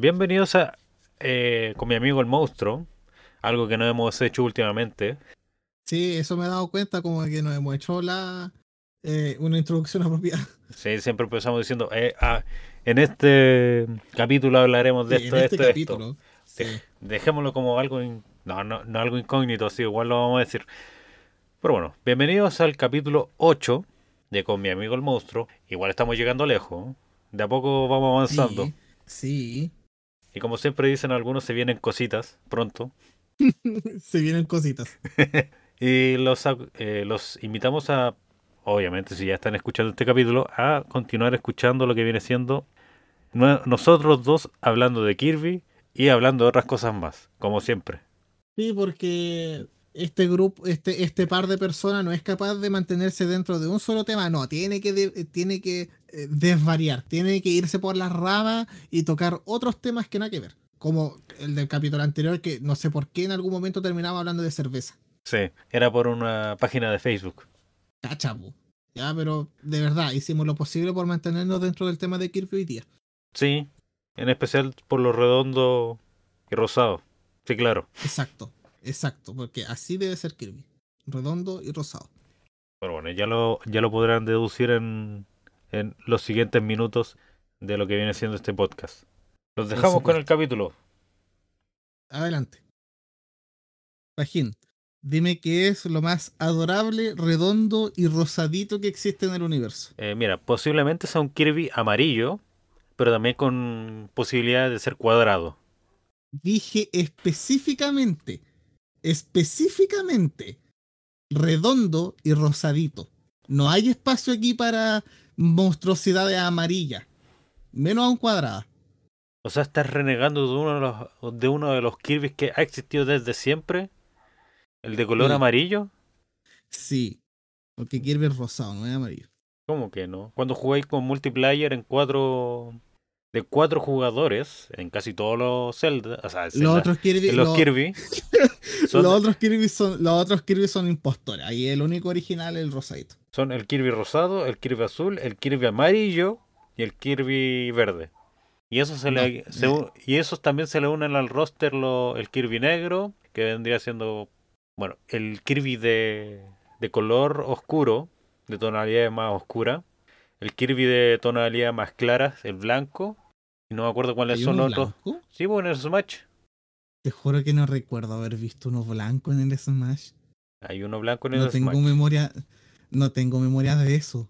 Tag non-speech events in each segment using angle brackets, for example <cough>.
Bienvenidos a eh, con mi amigo el monstruo, algo que no hemos hecho últimamente. Sí, eso me he dado cuenta, como que nos hemos hecho la eh, una introducción apropiada. Sí, siempre empezamos diciendo, eh, ah, en este capítulo hablaremos de Sí, esto, en esto, este esto. capítulo. Sí. Dej- Dejémoslo como algo, in- no, no, no algo incógnito, así igual lo vamos a decir. Pero bueno, bienvenidos al capítulo 8 de Con mi amigo el monstruo. Igual estamos llegando lejos, de a poco vamos avanzando. Sí, sí. Y como siempre dicen algunos, se vienen cositas pronto. <laughs> Se vienen cositas. <laughs> Y los, eh, los invitamos a, obviamente, si ya están escuchando este capítulo, a continuar escuchando lo que viene siendo nosotros dos hablando de Kirby y hablando de otras cosas más, como siempre. Sí, porque este grupo, este, este par de personas no es capaz de mantenerse dentro de un solo tema. No, tiene que, tiene que desvariar, tiene que irse por las ramas y tocar otros temas que nada que ver. Como el del capítulo anterior, que no sé por qué en algún momento terminaba hablando de cerveza. Sí, era por una página de Facebook. Cachapu. Ya, pero de verdad, hicimos lo posible por mantenernos dentro del tema de Kirby hoy día. Sí, en especial por lo redondo y rosado. Sí, claro. Exacto, exacto, porque así debe ser Kirby. Redondo y rosado. Pero bueno, ya lo, ya lo podrán deducir en, en los siguientes minutos de lo que viene siendo este podcast. Los dejamos con el capítulo. Adelante. Pajín, dime qué es lo más adorable, redondo y rosadito que existe en el universo. Eh, mira, posiblemente sea un Kirby amarillo, pero también con posibilidad de ser cuadrado. Dije específicamente, específicamente, redondo y rosadito. No hay espacio aquí para monstruosidades amarillas, menos aún cuadradas. O sea, estás renegando de uno de los, de uno de los Kirby's que ha existido desde siempre. El de color Sí. amarillo. Sí, porque Kirby es rosado, no es amarillo. ¿Cómo que no? Cuando jugáis con multiplayer en cuatro. De cuatro jugadores, en casi todos los Zelda. O sea, Zelda, Los otros Kirby, los los- Kirby. <laughs> son, los otros Kirby son, los otros Kirby son impostores. Ahí el único original es el rosadito. son el Kirby rosado, el Kirby azul, el Kirby amarillo y el Kirby verde. Y eso se le, se eh. y esos también se le unen al roster lo- el Kirby negro, que vendría siendo bueno, el Kirby de, de color oscuro, de tonalidad más oscura, el Kirby de tonalidad más clara, el blanco, y no me acuerdo cuáles ¿Hay son los otros. Sí, bueno, en el Smash Te juro que no recuerdo haber visto uno blanco en el Smash. hay uno blanco en el No tengo Smash. memoria. No tengo memoria de eso.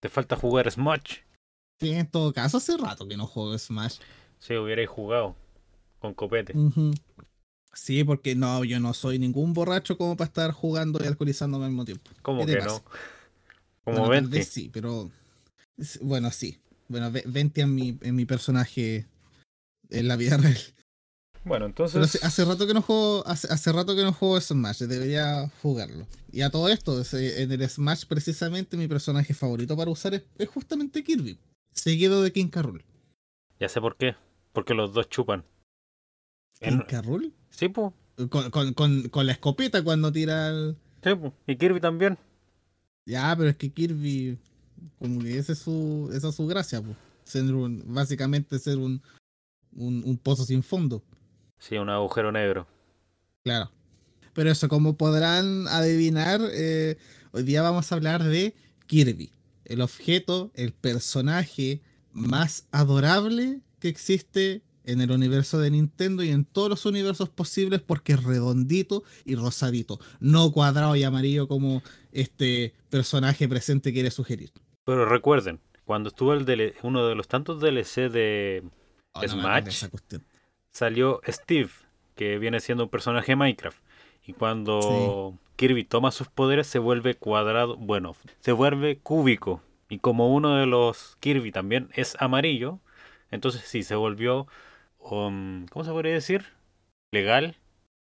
Te falta jugar Smash. Sí, en todo caso, hace rato que no juego Smash. Si hubierais jugado con copete. Sí, porque no, yo no soy ningún borracho como para estar jugando y alcoholizándome al mismo tiempo. ¿Cómo ¿Qué te que pasa? no? Como Bueno, tal 20. vez sí, pero. Bueno, sí. Bueno, ve- 20 en mi, en mi personaje en la vida <laughs> real. Bueno, entonces. hace, hace rato que no juego, hace, hace rato que no juego Smash, debería jugarlo. Y a todo esto, en el Smash precisamente mi personaje favorito para usar es, es justamente Kirby, seguido de King Carroll. Ya sé por qué. Porque los dos chupan. En- ¿King Carroll? Sí, pues. Con, con, con, con la escopeta cuando tira el... Sí, po. Y Kirby también. Ya, pero es que Kirby, como que ese es su, esa es su gracia, pues. Ser un- básicamente ser un, un, un pozo sin fondo. Sí, un agujero negro. Claro. Pero eso, como podrán adivinar, eh, hoy día vamos a hablar de Kirby. El objeto, el personaje más adorable que existe en el universo de Nintendo y en todos los universos posibles porque es redondito y rosadito. No cuadrado y amarillo como este personaje presente quiere sugerir. Pero recuerden, cuando estuvo el DL uno de los tantos DLC de Oh, me Smash. salió Steve, que viene siendo un personaje de Minecraft. Y cuando Kirby toma sus poderes se vuelve cuadrado, bueno, se vuelve cúbico. Y como uno de los Kirby también es amarillo, entonces sí, se volvió, um, ¿cómo se podría decir? Legal,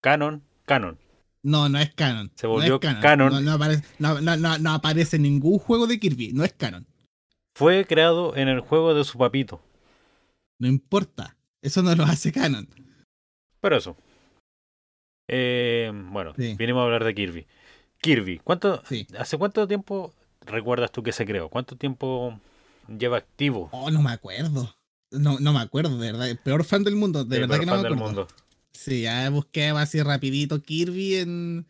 canon, canon. No, no es canon. Se no volvió canon. No, no aparece, no, aparece ningún juego de Kirby. No es canon. Fue creado en el juego de su papito. No importa. Eso no lo hace canon. Pero eso. Eh, bueno, Sí. vinimos a hablar de Kirby. Kirby, ¿cuánto, Sí. ¿hace cuánto tiempo recuerdas tú que se creó? ¿Cuánto tiempo lleva activo? Oh, no me acuerdo. No, no me acuerdo, de verdad. El peor fan del mundo, de Sí, verdad que no me del mundo. Sí, ya busqué así rapidito Kirby en,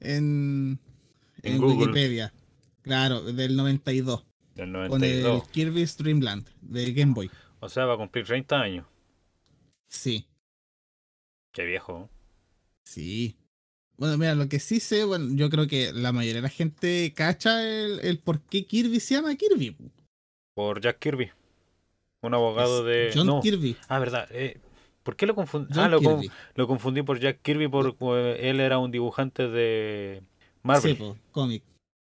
en, En. Wikipedia. Claro, del 92. Del Con el 92. Kirby's Dream Land de Game Boy. O sea, va a cumplir 30 años. Sí, Qué viejo. sí. Bueno, mira, lo que sí sé, bueno, yo creo que la mayoría de la gente cacha el, el por qué Kirby se llama Kirby. Por Jack Kirby. Un abogado de. John no. Kirby. Ah, verdad. eh, ¿Por qué lo confundí? Ah, lo, lo confundí por Jack Kirby porque él era un dibujante de Marvel. Sí, cómic.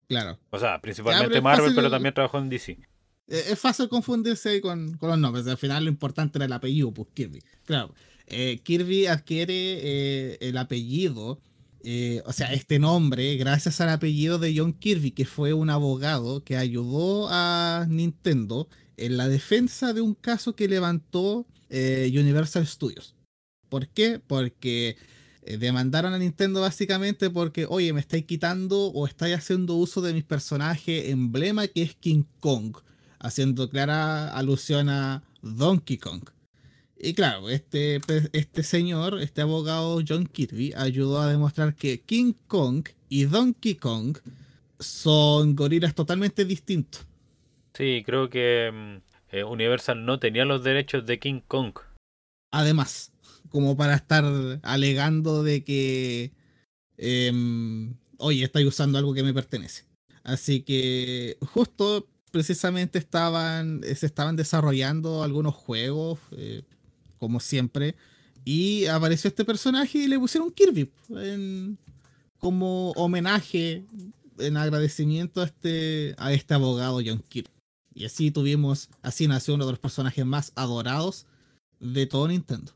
Claro. O sea, principalmente Marvel, pero también trabajó en DC. Eh, Es fácil confundirse ahí con, con los nombres. Al final lo importante era el apellido, pues Kirby. Claro. Eh, Kirby adquiere eh, el apellido, eh, o sea, este nombre, gracias al apellido de John Kirby, que fue un abogado que ayudó a Nintendo en la defensa de un caso que levantó eh, Universal Studios. ¿Por qué? Porque eh, demandaron a Nintendo básicamente porque, oye, me estáis quitando o estáis haciendo uso de mi personaje emblema que es King Kong, haciendo clara alusión a Donkey Kong. Y claro, este, este señor, este abogado John Kirby, ayudó a demostrar que King Kong y Donkey Kong son gorilas totalmente distintos. Sí, creo que mm, eh, Universal no tenía los derechos de King Kong. Además, como para estar alegando de que, em, oye, estáis usando algo que me pertenece. Así que justo, precisamente estaban, eh, se estaban desarrollando algunos juegos, eh, como siempre, y apareció este personaje y le pusieron Kirby en- como homenaje, en agradecimiento a este, a este abogado John Kirby. Y así tuvimos, así nació uno de los personajes más adorados de todo Nintendo.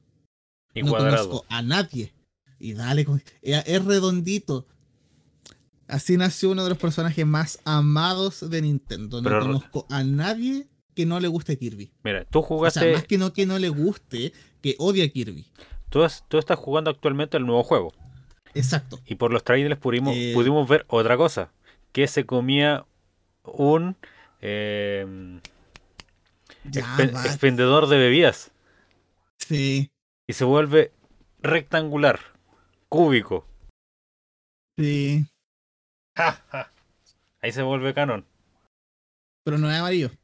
Y no cuadrado. conozco a nadie. Y dale, es redondito. Así nació uno de los personajes más amados de Nintendo. No Pero- conozco a nadie que no le guste Kirby. Mira, tú O sea, jugaste. más que no que no le guste, que odia a Kirby. tú, has- tú estás jugando actualmente el nuevo juego. Exacto. Y por los trailers pudimos, Eh, pudimos ver otra cosa. Que se comía un eh, Ya, expendedor de bebidas. Sí, Y se vuelve rectangular, cúbico. sí. Ahí se vuelve canon. Pero no es amarillo. Y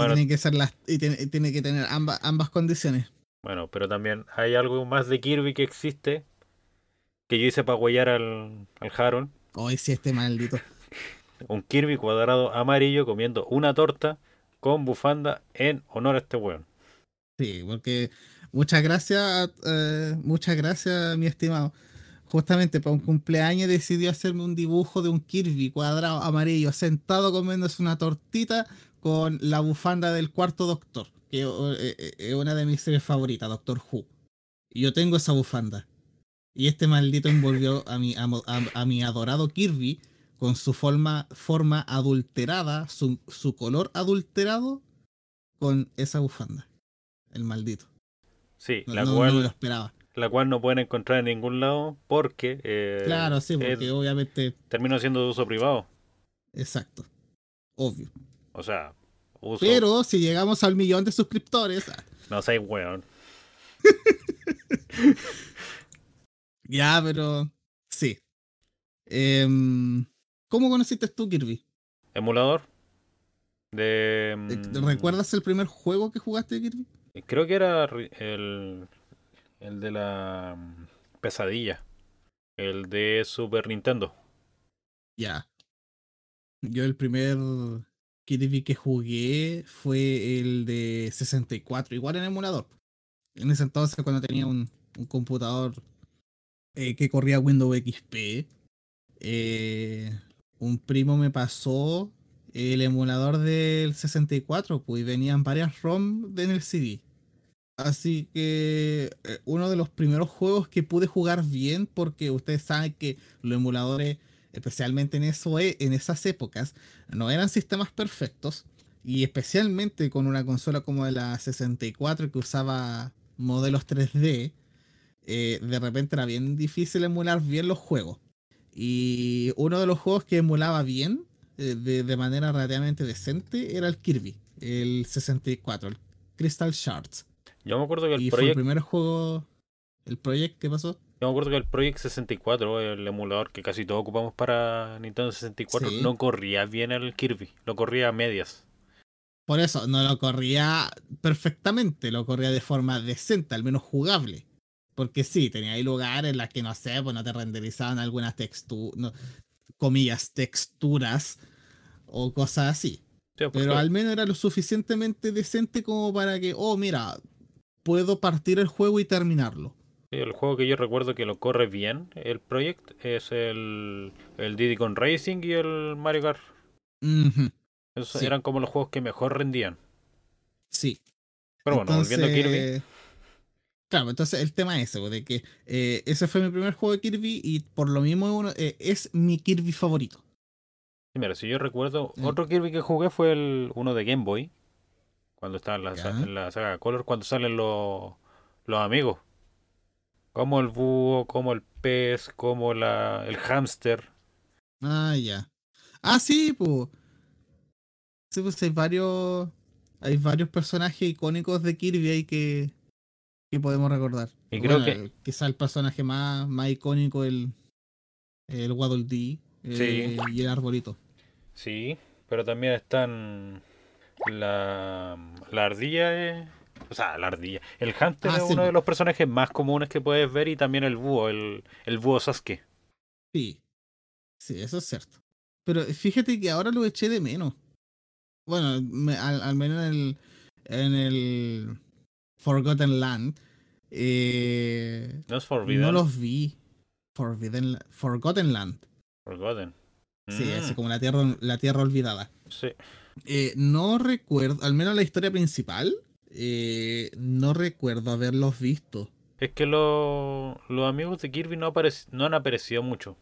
Bueno. tiene que ser las, y tiene, tiene que tener ambas, ambas condiciones. Bueno, pero también hay algo más de Kirby que existe. Que yo hice para huellar al, al Harold. Hoy sí, este maldito. Un Kirby cuadrado amarillo comiendo una torta con bufanda en honor a este weón. Sí, porque muchas gracias, eh, muchas gracias, mi estimado. Justamente para un cumpleaños decidió hacerme un dibujo de un Kirby cuadrado amarillo sentado comiéndose una tortita con la bufanda del cuarto doctor, que eh, eh, es una de mis series favoritas, Doctor Who. Yo tengo esa bufanda. Y este maldito envolvió a mi, a mi adorado Kirby con su forma, forma adulterada, su, su color adulterado con esa bufanda. El maldito. Sí, No, la, no- cual, no me lo esperaba. la cual no pueden encontrar en ningún lado porque eh, claro, sí, porque es- obviamente. terminó siendo de uso privado. Exacto. Obvio. O sea, uso. Pero si llegamos al millón de suscriptores. ah, No seas weón. <laughs> Ya, pero. Sí. Em, ¿Cómo conociste tú, Kirby? Emulador. De. Mm, ¿Recuerdas el primer juego que jugaste de Kirby? Creo que era el. El de la. mm, Pesadilla. El de Super Nintendo. Ya. Yo el primer Kirby que jugué fue el de 64, igual en emulador. En ese entonces cuando tenía un, un computador eh, que corría Windows XP, eh, un primo me pasó el emulador del 64, pues y venían varias ROM en el CD. Así que eh, uno de los primeros juegos que pude jugar bien, porque ustedes saben que los emuladores especialmente en, eso, e- en esas épocas, no eran sistemas perfectos. Y especialmente con una consola como la 64 que usaba modelos 3D, eh, de repente era bien difícil emular bien los juegos. Y uno de los juegos que emulaba bien, eh, de, de manera relativamente decente, era el Kirby, el 64. El Crystal Shards. Yo me acuerdo que el y fue el Project, primer juego. ¿El Project qué pasó? yo me acuerdo que el Project 64, el emulador que casi todos ocupamos para Nintendo 64, Sí. no corría bien el Kirby, lo corría a medias. Por eso, no lo corría perfectamente, lo corría de forma decente, al menos jugable. Porque sí, tenía ahí lugares en las que no sé, pues no te renderizaban algunas texturas, comillas, texturas o cosas así. Sí, porque- Pero al menos era lo suficientemente decente como para que, oh, mira, puedo partir el juego y terminarlo. el juego que yo recuerdo que lo corre bien, el Project, es el, el Diddy Kong Racing y el Mario Kart. Esos Sí. eran como los juegos que mejor rendían. sí. Pero bueno, volviendo a Kirby. Claro, entonces el tema es ese, de que eh, ese fue mi primer juego de Kirby y por lo mismo uno- eh, es mi Kirby favorito. Sí, Mira, si yo recuerdo, Mm. otro Kirby que jugué fue el uno de Game Boy. Cuando estaba en la, sa- en la saga Color, cuando salen los, los amigos. Como el búho, como el pez, como la, el hámster. Ah, ya. Ah, sí, pues. Sí, pues hay varios. Hay varios personajes icónicos de Kirby ahí que, que podemos recordar. Y creo que- el- quizá el personaje más, más icónico, el, el Waddle Dee eh, y el arbolito. Sí, pero también están la, la ardilla. eh, o sea, la ardilla. El hámster Ah, es sí, uno de los personajes más comunes que puedes ver y también el búho, el, el búho Sasuke. Sí. Sí, eso es cierto. Pero fíjate que ahora lo eché de menos. Bueno, me- al, al menos en el, en el Forgotten Land. eh, No es Forbidden. no los vi. Forbidden, Forgotten Land. Forgotten. Sí, Mm, así como la tierra, la tierra olvidada. sí. Eh, no recuerdo, al menos la historia principal, eh, no recuerdo haberlos visto. Es que lo- los amigos de Kirby no, no han aparecido mucho.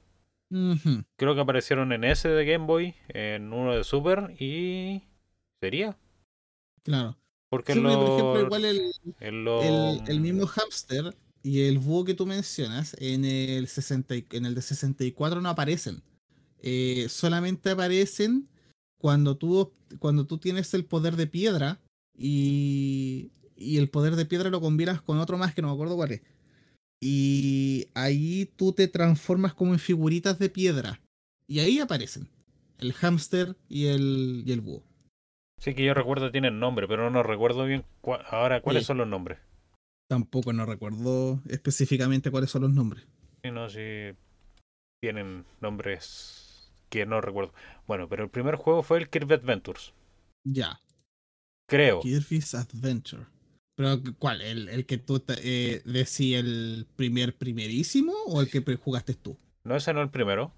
Creo que aparecieron en ese de Game Boy, en uno de Super y... ¿Sería? claro. Porque Sí, en porque, por los- ejemplo, igual el, en los- el, el mismo hamster y el búho que tú mencionas en el, 60, y- en el de 64 no aparecen. Eh, solamente aparecen cuando tú, cuando tú tienes el poder de piedra y, y el poder de piedra lo combinas con otro más que no me acuerdo cuál es. Y ahí tú te transformas como en figuritas de piedra. Y ahí aparecen el hámster y el, y el búho. Sí que yo recuerdo tienen nombre, pero no recuerdo bien ahora cuáles Sí. son los nombres. Tampoco no recuerdo específicamente cuáles son los nombres. Sí, no, sí tienen nombres que no recuerdo. Bueno, pero el primer juego fue el Kirby Adventures. Ya. Creo. Kirby's Adventure. Pero, ¿cuál? ¿El, el que tú eh, decís el primer primerísimo o el que jugaste tú? ¿No ese no el primero?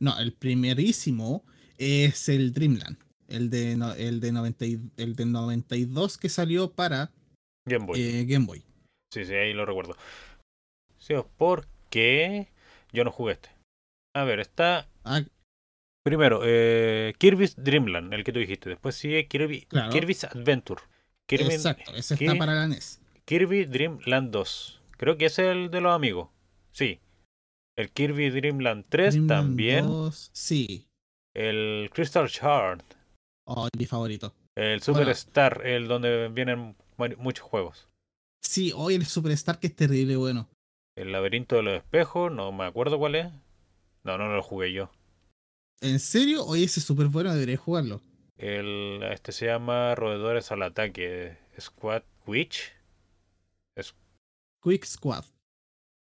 No, el primerísimo es el Dreamland. El de, no- el de, 90 y- el de 92 que salió para Game Boy. eh, Game Boy. Sí, sí, ahí lo recuerdo. Sí, porque yo no jugué este. A ver, está Ah, primero eh, Kirby's Dreamland, el que tú dijiste. Después sigue Kirby, Claro. Kirby's Adventure. Kirby, exacto, ese está Kirby- para la NES. Kirby Dream Land 2. Creo que es el de los amigos. Sí. El Kirby Dream Land 3 Dreamland también. 2, sí. El Crystal Shard. Oh, mi favorito. El Bueno. Superstar, el donde vienen muchos juegos. Sí, hoy el Superstar que es terrible bueno. El laberinto de los espejos, no me acuerdo cuál es. No, no lo jugué yo. ¿En serio? Hoy ese es súper bueno, debería jugarlo. El, este se llama Roedores al ataque. Squad Witch. Quick Squad.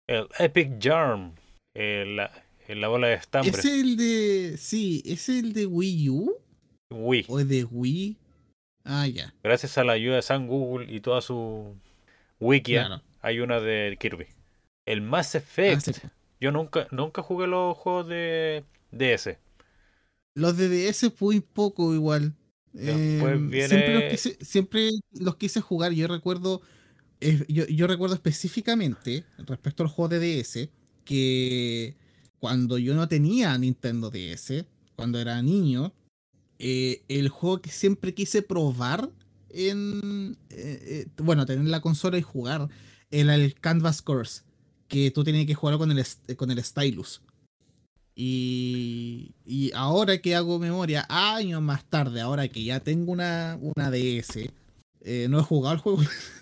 El Epic Jarm. El- la bola de estambre. ¿Es el de. Sí, ¿es el de Wii U? Wii. ¿O es de Wii? Ah, ya. Gracias a la ayuda de San Google y toda su wikia, Claro. hay una de Kirby. El Mass Ah, Effect. sí. Yo nunca, nunca jugué los juegos de DS. Los de DS muy poco igual. Em, viene- siempre, los quise, siempre los quise jugar. Yo recuerdo. eh, yo, yo recuerdo específicamente respecto al juego de DS que cuando yo no tenía Nintendo DS, cuando era niño, eh, el juego que siempre quise probar en. eh, eh, bueno, tener la consola y jugar era el Canvas Course, que tú tenías que jugar con el, con el stylus. Y, y ahora que hago memoria, años más tarde, ahora que ya tengo una, una DS, Eh, no he jugado el juego. <laughs>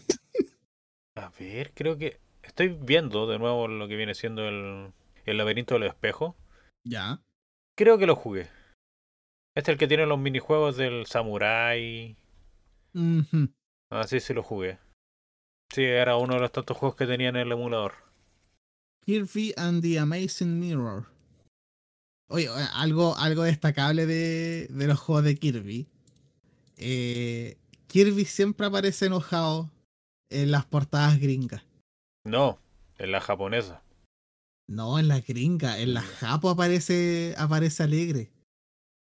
A ver, creo que estoy viendo de nuevo lo que viene siendo el, el laberinto del espejo. Ya. Creo que lo jugué. Este es el que tiene los minijuegos del samurai. Ah, sí, lo jugué. Sí, era uno de los tantos juegos que tenía en el emulador. Kirby and the Amazing Mirror. Oye, oye, algo, algo destacable de, de los juegos de Kirby. Eh, Kirby siempre aparece enojado en las portadas gringas. No, en la japonesa. No, en la gringa, en la japo aparece, aparece alegre.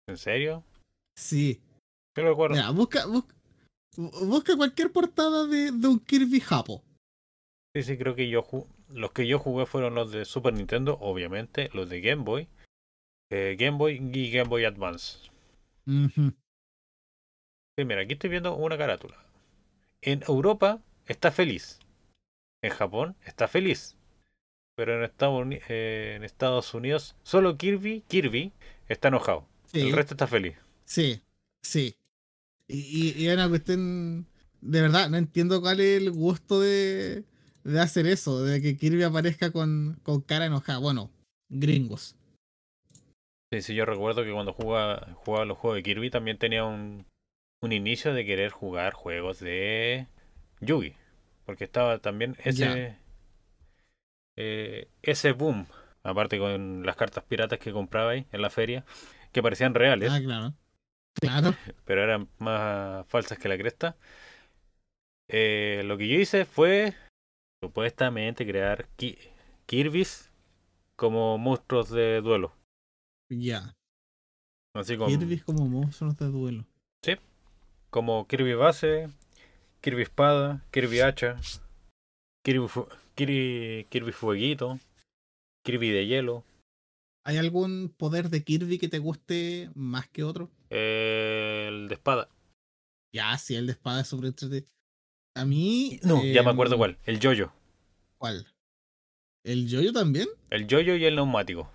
¿En serio? Sí. Yo lo recuerdo. Mira, busca, busca, bu- busca cualquier portada de, de un Kirby japo. Sí, sí, creo que yo los que yo jugué fueron los de Super Nintendo, obviamente, los de Game Boy, eh, Game Boy y Game Boy Advance. Sí, mira, aquí estoy viendo una carátula. En Europa está feliz. En Japón está feliz. Pero en Estados, Uni- eh, en Estados Unidos solo Kirby, Kirby está enojado. Sí. El resto está feliz. Sí, sí. Y, y, y una cuestión. De verdad, no entiendo cuál es el gusto de, de hacer eso, de que Kirby aparezca con, con cara enojada. Bueno, gringos. Sí, sí, yo recuerdo que cuando jugaba, jugaba los juegos de Kirby también tenía un, un inicio de querer jugar juegos de Yugi. Porque estaba también ese, eh, ese boom. Aparte con las cartas piratas que compraba ahí en la feria, que parecían reales, Ah, claro. Claro. <laughs> pero eran más falsas que la cresta. Eh, lo que yo hice fue supuestamente crear Ki- Kirby's como monstruos de duelo. Ya. Así como, Kirby como monstruos de duelo. como Kirby base, Kirby espada, Kirby hacha, Kirby, fu- Kirby, Kirby fueguito, Kirby de hielo, ¿Hay algún poder de Kirby que te guste más que otro? eh, el de espada. Ya, sí, el de espada es entretenido. A mí. No, ya me em, acuerdo cuál, el yoyo. ¿Cuál? ¿El yoyo también? El yoyo y el neumático.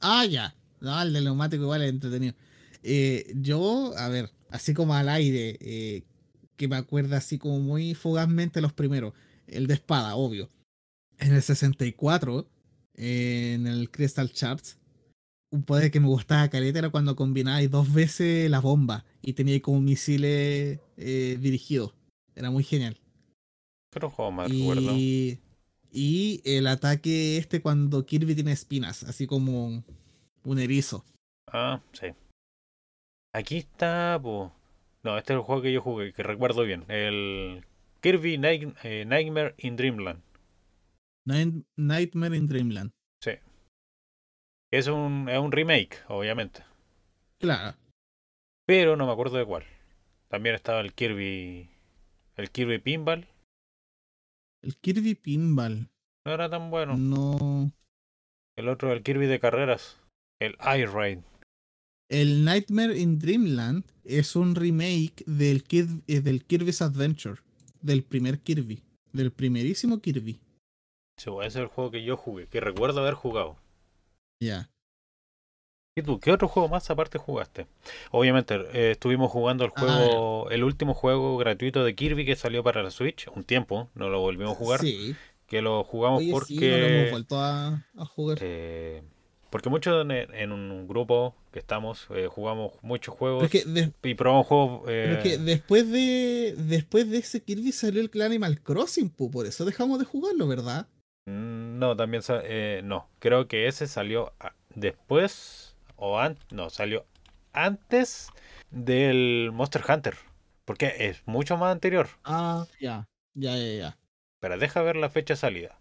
Ah, ya. No, el del neumático igual es entretenido. Eh, yo, a ver, así como al aire, eh, que me acuerda así como muy fugazmente los primeros. El de espada, obvio. En el 64, eh, en el Crystal Charts, un poder que me gustaba caleta era cuando combinabais dos veces la bomba y teníais como misiles eh, dirigidos. Era muy genial. ¿Qué otro juego más recuerdo? Y, y el ataque este cuando Kirby tiene espinas, así como un erizo. Ah, sí. Aquí está, po. No, este es el juego que yo jugué, que recuerdo bien. El Kirby Night- eh, Nightmare in Dreamland. Night- Nightmare in Dreamland. Sí. Es un, es un remake, obviamente. Claro. Pero no me acuerdo de cuál. También estaba el Kirby. El Kirby Pinball. El Kirby Pinball. No era tan bueno. No. El otro, el Kirby de carreras. El Raid. El Nightmare in Dreamland es un remake del, Kid- eh, del Kirby's Adventure. Del primer Kirby. Del primerísimo Kirby. Sí, ese es el juego que yo jugué, que recuerdo haber jugado. Ya. ¿Y tú, qué otro juego más aparte jugaste? Obviamente, eh, estuvimos jugando el Ah, juego, el último juego gratuito de Kirby que salió para la Switch, un tiempo, no lo volvimos a jugar, Sí. que lo jugamos Oye, porque sí, no lo hemos vuelto a, a jugar. eh, porque muchos en, en un grupo que estamos eh, jugamos muchos juegos Pero es que de- y probamos juegos. Pero es que después de después de ese Kirby salió el Animal Crossing, por eso dejamos de jugarlo, ¿verdad? Mm, no, también eh, no, creo que ese salió después o antes, no, salió antes del Monster Hunter, porque es mucho más anterior. Ah, ya, ya, ya, ya. Pero deja ver la fecha de salida.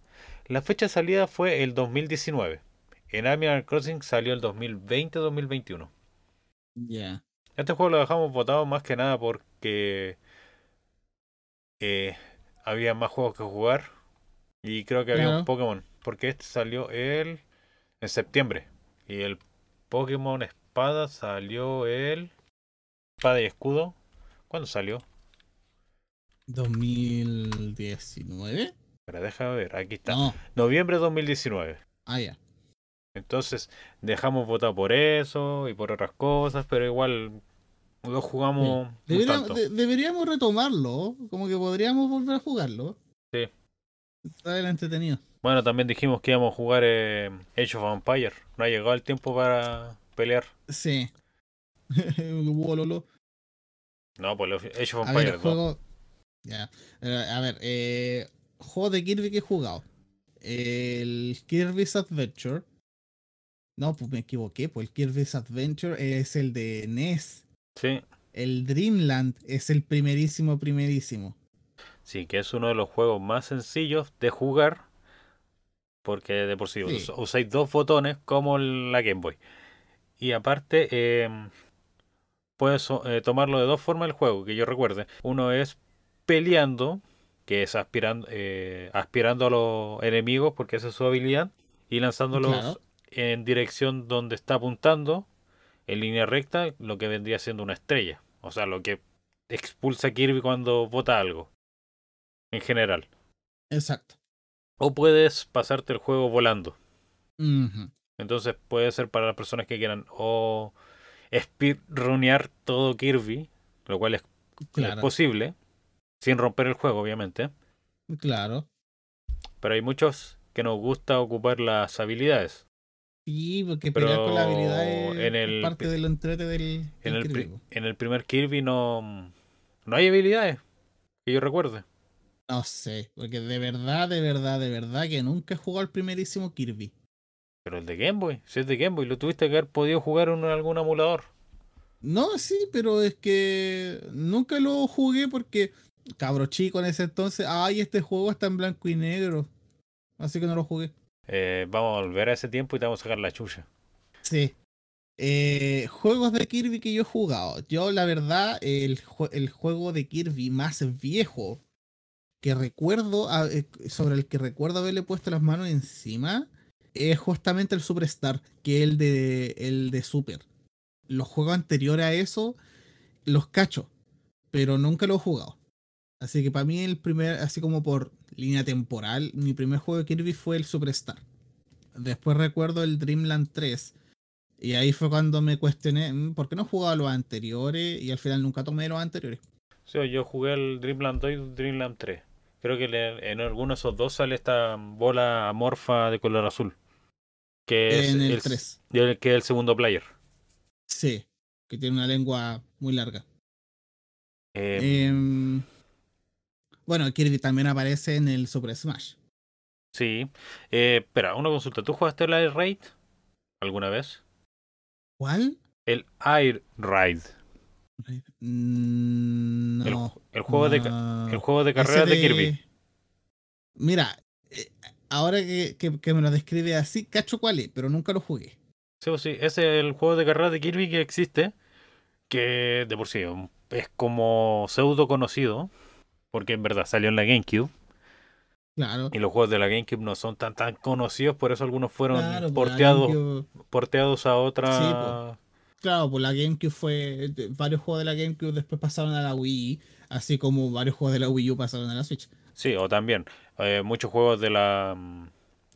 La fecha de salida fue el 2019. En Animal Crossing salió el 2020-2021. Ya. Este juego lo dejamos votado más que nada porque eh, había más juegos que jugar y creo que había Claro. un Pokémon. Porque este salió el en septiembre y el Pokémon Espada salió el Espada y Escudo. ¿Cuándo salió? 2019? Pero deja ver, aquí está. No. Noviembre 2019. Ah, ya. Entonces dejamos votado por eso y por otras cosas, pero igual Lo jugamos. Deberíamos, deberíamos retomarlo. Como que podríamos volver a jugarlo. Sí. Está entretenido. Bueno, también dijimos que íbamos a jugar eh, Age of Empire. No ha llegado el tiempo para pelear. Sí. <laughs> no, pues Age of Empire. juego... Ya. A ver, eh, juego de Kirby que he jugado. El Kirby's Adventure. No, pues me equivoqué. Pues el Kirby's Adventure es el de NES. Sí. El Dreamland es el primerísimo, primerísimo. Sí, que es uno de los juegos más sencillos de jugar. Porque de por sí, usáis dos botones como la Game Boy. Y aparte, eh, puedes eh, tomarlo de dos formas el juego, que yo recuerde. Uno es peleando, que es aspirando, eh, aspirando a los enemigos, porque esa es su habilidad, y lanzándolos en dirección donde está apuntando, en línea recta, lo que vendría siendo una estrella. O sea, lo que expulsa Kirby cuando bota algo. En general. Exacto. O puedes pasarte el juego volando. Entonces puede ser para las personas que quieran o speedrunear todo Kirby, lo cual es, posible, sin romper el juego, obviamente. Claro. Pero hay muchos que nos gusta ocupar las habilidades. Sí, porque pelear con la habilidad es parte del entrete del, en, el en el primer Kirby no, no hay habilidades, que yo recuerde. No sé, porque de verdad, de verdad, de verdad que nunca he jugado el primerísimo Kirby. Pero el de Game Boy, si es de Game Boy, lo tuviste que haber podido jugar en algún emulador. No, sí, pero es que nunca lo jugué porque cabro chico en ese entonces, ay, este juego está en blanco y negro. Así que no lo jugué. Eh, vamos a volver a ese tiempo y te vamos a sacar la chucha. Sí. Eh, juegos de Kirby que yo he jugado. Yo, la verdad, el, el juego de Kirby más viejo que recuerdo, eh, sobre el que recuerdo haberle puesto las manos encima, es justamente el Superstar, que es el de, el de Super. Los juegos anteriores a eso los cacho, pero nunca los he jugado. Así que para mí el primer, así como por línea temporal, mi primer juego de Kirby fue el Superstar. Después recuerdo el Dreamland 3. Y ahí fue cuando me cuestioné, mm, ¿por qué no jugaba los anteriores? Y al final nunca tomé los anteriores. Yo jugué el Dreamland 2 y Dreamland 3. Creo que en alguno de esos dos sale esta bola amorfa de color azul. Que es el, 3. Que es el segundo player. Sí, que tiene una lengua muy larga. Eh, eh, bueno, Kirby también aparece en el Super Smash. Sí. Eh, espera, una consulta. ¿Tú jugaste el Air Raid alguna vez? ¿Cuál? El Air Raid. Mm, no, el, juego de el juego de carreras de... Kirby. Mira, eh, ahora que, que, me lo describe así, cacho cuál es, pero nunca lo jugué. Sí, pues sí, ese es el juego de carreras de Kirby que existe, que de por sí es como pseudo conocido, porque en verdad salió en la GameCube. Claro. Y los juegos de la GameCube no son tan tan conocidos, por eso algunos fueron pues, porteados, porteados a otra. Sí, pues. Claro, pues la GameCube fue. Varios juegos de la GameCube después pasaron a la Wii, así como varios juegos de la Wii U pasaron a la Switch. Sí, o también. Eh, muchos juegos de la.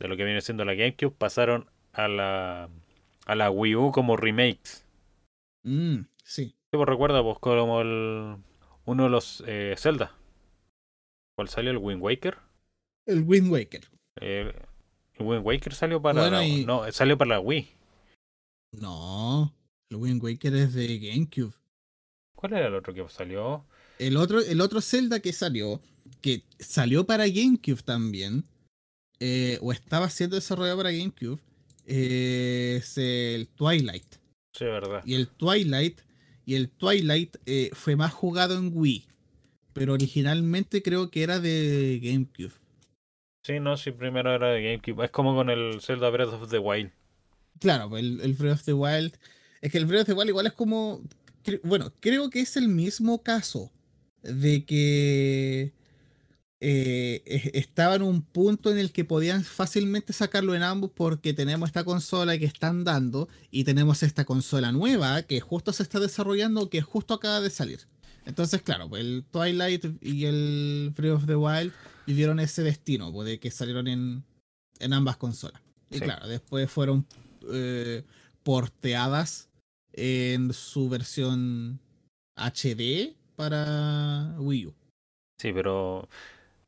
de lo que viene siendo la GameCube pasaron a la. a la Wii U como remakes. Mm, sí. Sí, pues recuerda, pues como el. uno de los eh, Zelda. ¿Cuál salió? ¿El Wind Waker? El Wind Waker. el Wind Waker salió para la, no, salió para la Wii. No, el Wind Waker es de GameCube. ¿Cuál era el otro que salió? El otro, el otro Zelda que salió, que salió para GameCube también, eh, o estaba siendo desarrollado para GameCube, eh, es el Twilight. Sí, verdad. Y el Twilight, y el Twilight eh, fue más jugado en Wii, pero originalmente creo que era de GameCube. Sí, no, sí, primero era de GameCube. Es como con el Zelda Breath of the Wild. Claro, el, el Breath of the Wild es que el Breath of the Wild igual es como. Bueno, creo que es el mismo caso de que eh, estaba en un punto en el que podían fácilmente sacarlo en ambos porque tenemos esta consola que están dando y tenemos esta consola nueva que justo se está desarrollando, que justo acaba de salir. Entonces, claro, pues el Twilight y el Breath of the Wild vivieron ese destino, pues, de que salieron en, en ambas consolas. Y claro, después fueron eh, porteadas en su versión HD para Wii U. Sí, pero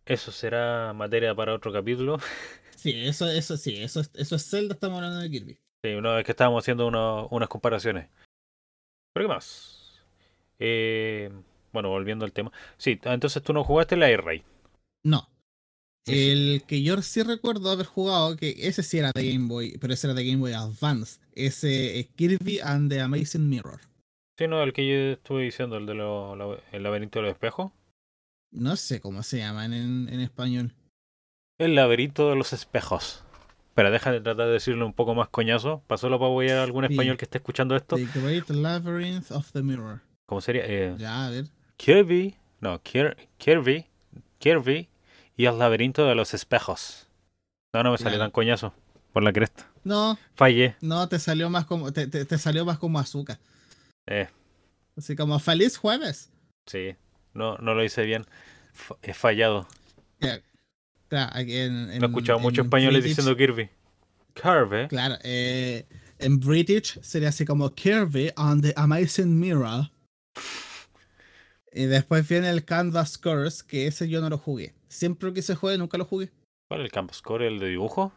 eso será materia para otro capítulo. <laughs> Sí, eso, eso sí, eso, es- eso es Zelda, estamos hablando de Kirby. Sí, una vez que estábamos haciendo uno- unas comparaciones. ¿Pero qué más? Eh, bueno, volviendo al tema. Sí, entonces tú no jugaste la Air No. Sí. El que yo sí recuerdo haber jugado, que ese sí era de Game Boy, pero ese era de Game Boy Advance. Ese es Kirby and the Amazing Mirror. Sí, no, el que yo estuve diciendo, el de lo- el laberinto de los espejos. No sé cómo se llaman en, en español. El laberinto de los espejos. Espera, deja de tratar de decirlo un poco más coñazo. Para solo para apoyar a algún Sí. español que esté escuchando esto. The Great Labyrinth of the Mirror. ¿Cómo sería? Eh, Ya, a ver. Kirby. No, Kir- Kirby. Kirby y el laberinto de los espejos. No, no me salió Claro. tan coñazo. Por la cresta. No, Fallé. no, te salió más como, te, te- te salió más como azúcar. Eh, Así como feliz jueves. sí. No, no lo hice bien. F- He fallado. Claro, aquí en, No he escuchado muchos españoles British- diciendo Kirby. Kirby. Claro, eh, en British sería así como Kirby on the Amazing Mirror. <laughs> Y después viene el Canvas Curse, que ese yo no lo jugué. Siempre que se juegue, nunca lo jugué. ¿Cuál es el Campus Core? ¿El de dibujo?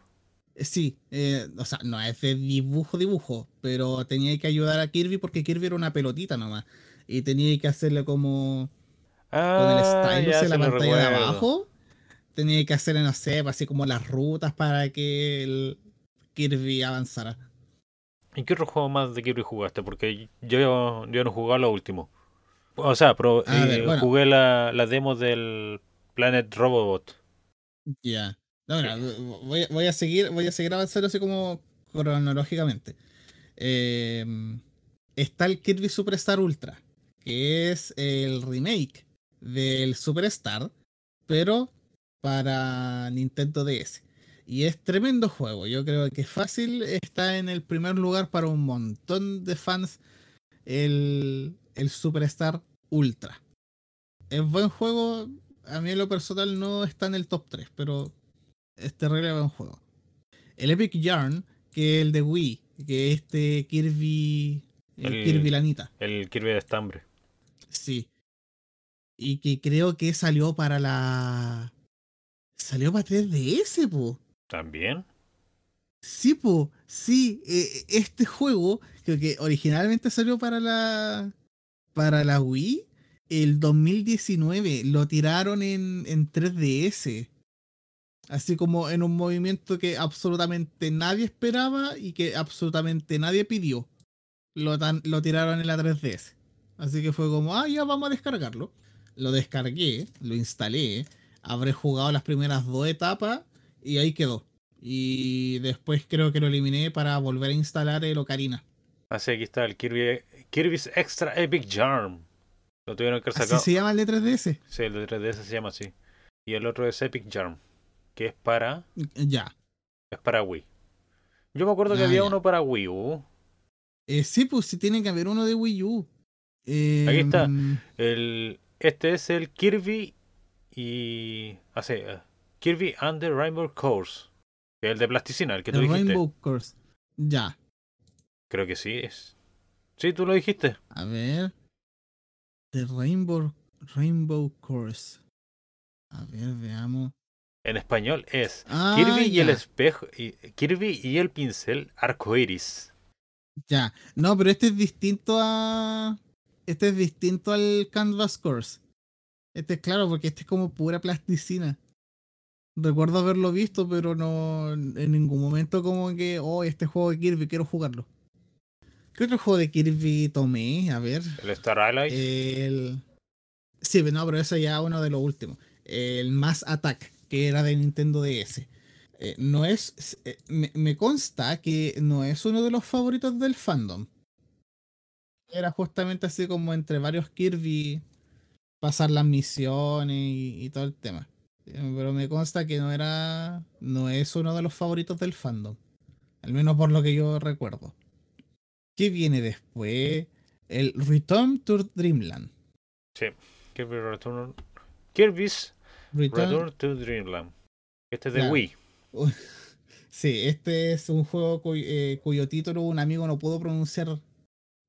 Eh, Sí, eh, o sea, no es de dibujo, dibujo, pero tenía que ayudar a Kirby porque Kirby era una pelotita nomás. Y tenía que hacerle como con el Ah, stylus en la pantalla de abajo. Tenía que hacerle, no sé, así como las rutas para que el Kirby avanzara. ¿Y qué otro juego más de Kirby jugaste? Porque yo, yo no jugué lo último. O sea, pero, ver, eh, bueno. jugué la, la demo del Planet Robot. Ya. No, mira, voy, a- voy a seguir, voy a seguir avanzando así como cronológicamente. Eh, está el Kirby Superstar Ultra, que es el remake del Superstar, pero para Nintendo DS. Y es tremendo juego. Yo creo que fácil está en el primer lugar para un montón de fans el, el Superstar Ultra. Es buen juego. A mí en lo personal no está en el top 3, pero es terrible buen juego. El Epic Yarn, que es el de Wii, que es este Kirby. el El- Kirby Lanita. El Kirby de estambre. Sí. Y que creo que salió para la. Salió para 3DS, po. ¿También? Sí, po. Sí, eh, este juego, creo que originalmente salió para la. Para la Wii. El 2019 lo tiraron en, en 3DS. Así como en un movimiento que absolutamente nadie esperaba y que absolutamente nadie pidió. Lo, tan- lo tiraron en la 3DS. Así que fue como, ah, ya vamos a descargarlo. Lo descargué, lo instalé. Habré jugado las primeras dos etapas y ahí quedó. Y después creo que lo eliminé para volver a instalar el Ocarina. Así aquí está el Kirby, Kirby's Extra Epic Charm. Lo tuvieron que Así sacado. se llama el de 3DS. Sí, el de 3DS se llama así. Y el otro es Epic Charm, que es para Ya. es para Wii. Yo me acuerdo que Ah, había ya. uno para Wii U. Eh, sí, pues sí tiene que haber uno de Wii U. Eh, Aquí está. mm, El, este es el Kirby y hace eh, Kirby and the Rainbow Course. Que es el de plasticina, el que tú El dijiste. Rainbow Course. Ya. Creo que sí es. Sí, tú lo dijiste. A ver. The Rainbow, Rainbow Course. A ver, veamos. En español es Ah, Kirby y el espejo y Kirby y el pincel arcoiris. Ya. No, pero este es distinto a. Este es distinto al Canvas Course. Este es claro, porque este es como pura plasticina. Recuerdo haberlo visto, pero no en ningún momento como que, oh, este juego de Kirby, quiero jugarlo. ¿Qué otro juego de Kirby tomé? A ver. El Star Allies. El. Sí, no, pero ese ya uno de los últimos. El Mass Attack, que era de Nintendo DS. Eh, no es. eh, me, me consta que no es uno de los favoritos del fandom. Era justamente así como entre varios Kirby pasar las misiones y, y todo el tema. Eh, Pero me consta que no era. No es uno de los favoritos del fandom. Al menos por lo que yo recuerdo. ¿Qué viene después? El Return to Dreamland. Kirby Return. Kirby's Return- Return to Dreamland. Este es de. Wii. <laughs> Sí, este es un juego eh, cuyo título un amigo no pudo pronunciar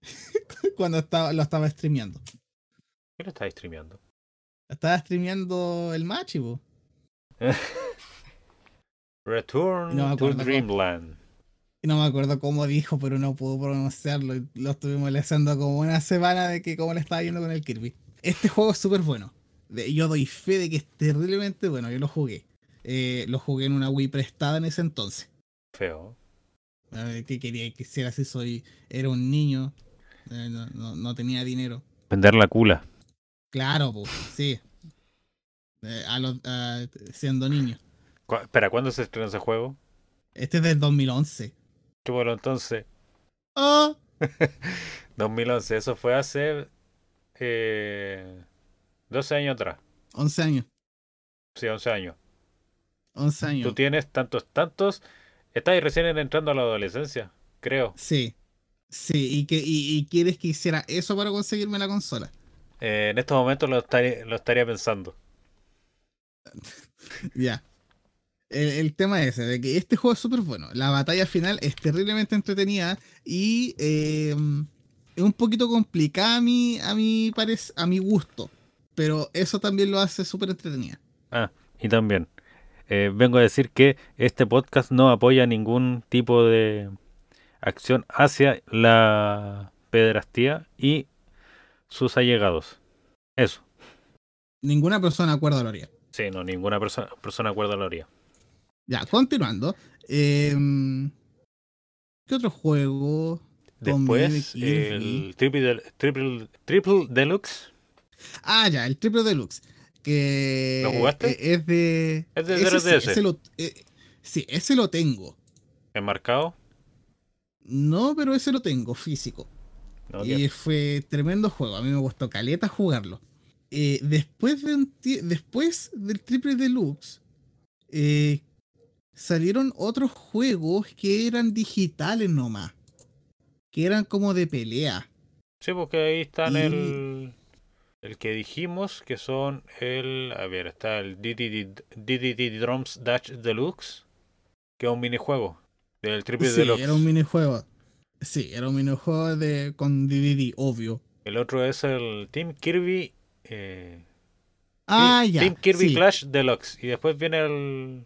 <laughs> cuando estaba, lo estaba streameando. ¿Qué lo estás streameando? Estaba streameando el Machi. <laughs> Return No to. Dreamland. No me acuerdo cómo dijo, pero no pudo pronunciarlo. y Lo estuve molestando como una semana de que cómo le estaba yendo con el Kirby. Este juego es súper bueno. Yo doy fe de que es terriblemente bueno. Yo lo jugué. Eh, lo jugué en una Wii prestada en ese entonces. Feo. ¿Qué quería que hiciera si soy. Era un niño. eh, no, no- no tenía dinero. Vender la cula. Claro, pues, sí. Eh, a los- a- siendo niño. Cu- Espera, ¿cuándo se estrenó ese juego? Este es del 2011. Bueno, entonces. <laughs> ¡Oh! 2011, eso fue hace eh, 12 años atrás. 11 años. Sí, 11 años. 11 años. Tú tienes tantos, tantos. Estás recién entrando a la adolescencia, creo. Sí. Sí, y, que, y, y quieres que hiciera eso para conseguirme la consola. Eh, en estos momentos lo estaría, lo estaría pensando. <laughs> Ya. El, el tema es ese, de que este juego es súper bueno. La batalla final es terriblemente entretenida y eh, es un poquito complicada a mi, a mi, parec- a mi gusto. Pero eso también lo hace súper entretenida. Ah, y también eh, vengo a decir que este podcast no apoya ningún tipo de acción hacia la pederastía y sus allegados. Eso. Ninguna persona acuerda lo haría. Sí, no, ninguna persona, persona acuerda lo haría. Ya, continuando. em, ¿Qué otro juego? Después, el triple, triple, triple Deluxe. Ah, ya, el Triple Deluxe. Que ¿Lo jugaste? eh, es de. Es de ese sí, 3DS. ese lo, eh, sí, ese lo tengo. enmarcado. No, pero ese lo tengo, físico. No, y fue tremendo juego. A mí me gustó caleta jugarlo. Eh, después, de un después del Triple Deluxe, eh, salieron otros juegos que eran digitales nomás. Que eran como de pelea. Sí, porque ahí están Y- el, el que dijimos, que son el... A ver, está el DDD, Drums Dash Deluxe, que es un minijuego del Triple Sí, Deluxe. era un minijuego. Sí, era un minijuego de, con DDD, obvio. El otro es el Team Kirby... eh, Ah, Team- ya. Team Kirby sí. Clash Deluxe. Y después viene el...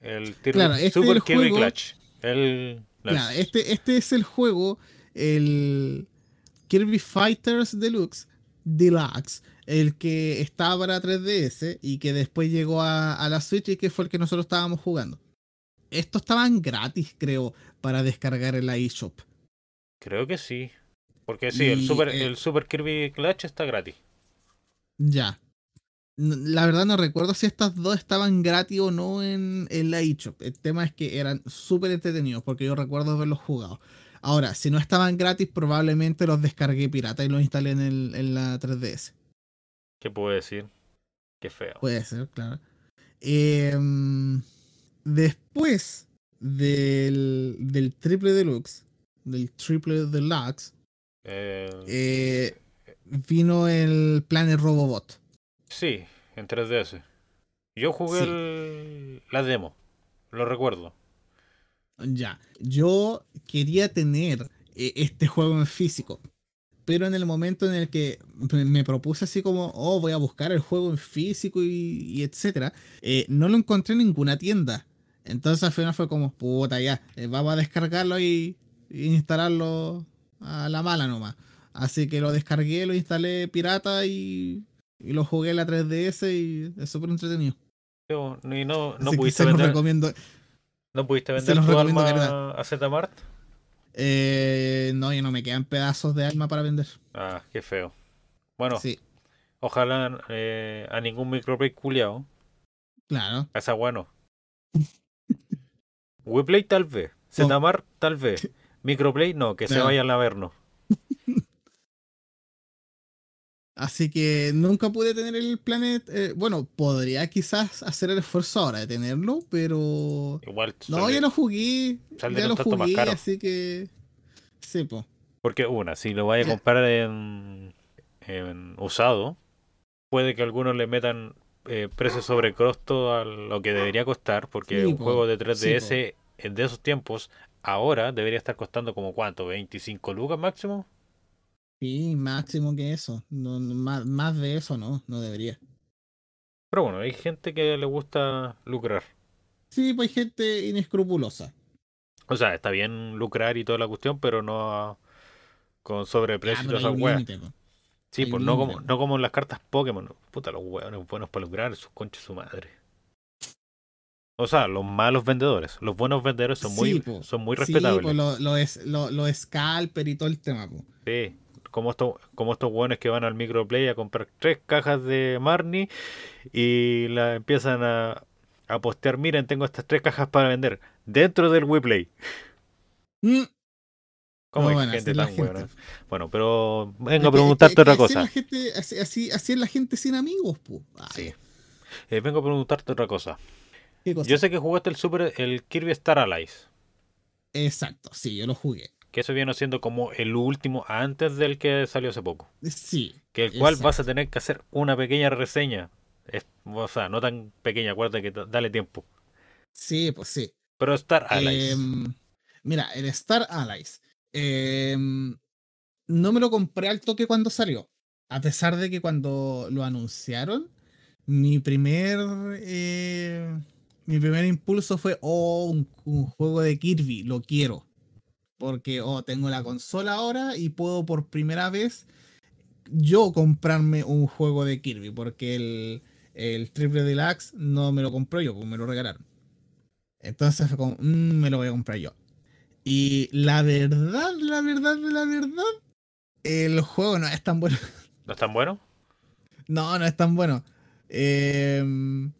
El Claro, este Super Kirby Clash. El... Claro, este, este es el juego, el Kirby Fighters Deluxe, Deluxe, el que estaba para 3DS y que después llegó a, a la Switch y que fue el que nosotros estábamos jugando. Estos estaban gratis, creo, para descargar en la eShop. Creo que sí. Porque sí, el Super, eh, el Super Kirby Clash está gratis. Ya. La verdad no recuerdo si estas dos estaban gratis o no en, en la eShop. El tema es que eran súper entretenidos porque yo recuerdo haberlos jugado. Ahora, si no estaban gratis, probablemente los descargué pirata y los instalé en, el- en la 3DS. ¿Qué puedo decir? Qué feo. Puede ser, claro. Em, después del, del triple deluxe, del triple deluxe, Eh, eh, vino el Planet Robobot. Sí, en 3DS. Yo jugué Sí. el- la demo, lo recuerdo. Ya, yo quería tener eh, este juego en físico, pero en el momento en el que me, me propuse así como, oh, voy a buscar el juego en físico y, y etcétera, eh, no lo encontré en ninguna tienda. Entonces al final fue como, puta, ya, eh, vamos a descargarlo y, y instalarlo a la mala nomás. Así que lo descargué, lo instalé pirata y, y lo jugué en la 3DS y es súper entretenido. Yo- y no, no Así pudiste se vender, recomiendo. no pudiste vender tu alma calidad. a Zmart. Eh, no, ya no me quedan pedazos de alma para vender. Ah, qué feo. Bueno, Sí, ojalá eh, a ningún microplay culiao. claro. Esa bueno. <laughs> Weplay tal vez. Oh. Zmart tal vez. <laughs> Microplay no, que se vayan a vernos. <laughs> Así que nunca pude tener el Planet. eh, bueno, podría quizás hacer el esfuerzo ahora de tenerlo, pero. Igual No, sale- ya lo jugué. sale Ya lo jugué, caro. así que. Sí, pues. Porque una, si lo vaya a comprar en, en usado, puede que algunos le metan eh, precio sobre costo a lo que debería costar, porque Sí, un po. juego de Sí, 3DS en- de esos tiempos ahora debería estar costando como cuánto, 25 lucas máximo. Sí, máximo que eso. No, más, más de eso no, no debería. Pero bueno, hay gente que le gusta lucrar. Sí, pues hay gente inescrupulosa. O sea, está bien lucrar y toda la cuestión, pero no con sobreprecio y todas esas. Sí, pues no como, no como en las cartas Pokémon. Puta, los weones buenos para lucrar, sus conchas su madre. O sea, los malos vendedores. Los buenos vendedores son muy, son muy respetables. Sí, pues lo, es, lo, lo scalper y todo el tema. Po. Sí, como estos, como estos buenos que van al microplay a comprar tres cajas de Marnie y la empiezan a, a postear, miren, tengo estas tres cajas para vender dentro del WePlay. Mm. ¿Cómo hay gente tan buena? Bueno, pero vengo a preguntarte otra cosa. así, así, es la gente sin amigos, pues. Sí. Eh, vengo a preguntarte otra cosa. Yo sé que jugaste el Super, el Kirby Star Allies. Exacto, sí, yo lo jugué. Que eso viene siendo como el último antes del que salió hace poco. Sí. Que el cual vas a tener que hacer una pequeña reseña. o sea, no tan pequeña, acuérdate que dale tiempo. Sí, pues sí. Pero Star Allies. Em, mira, el Star Allies. Em, no me lo compré al toque cuando salió. A pesar de que cuando lo anunciaron, mi primer. Eh, mi primer impulso fue, oh, un, juego de Kirby, lo quiero. Porque, oh, tengo la consola ahora y puedo por primera vez yo comprarme un juego de Kirby. Porque el, el Triple Deluxe no me lo compró yo, pues me lo regalaron. Entonces fue como, mm, me lo voy a comprar yo. Y la verdad, la verdad, la verdad, el juego no es tan bueno. <laughs> ¿No es tan bueno? No, no es tan bueno. Em,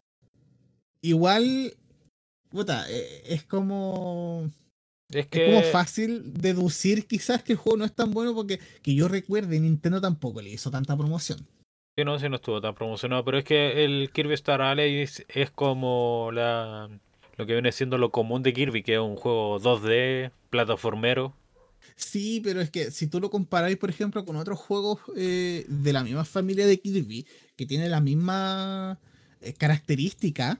igual, puta, e, es como. Es, que... como fácil deducir quizás que el juego no es tan bueno porque que yo recuerde, Nintendo tampoco le hizo tanta promoción. Sí, no, sí, no estuvo tan promocionado, pero es que el Kirby Star Allies es como la lo que viene siendo lo común de Kirby, que es un juego 2D, plataformero. Sí, pero es que si tú lo comparáis, por ejemplo, con otros juegos eh, de la misma familia de Kirby, que tiene la misma eh, característica,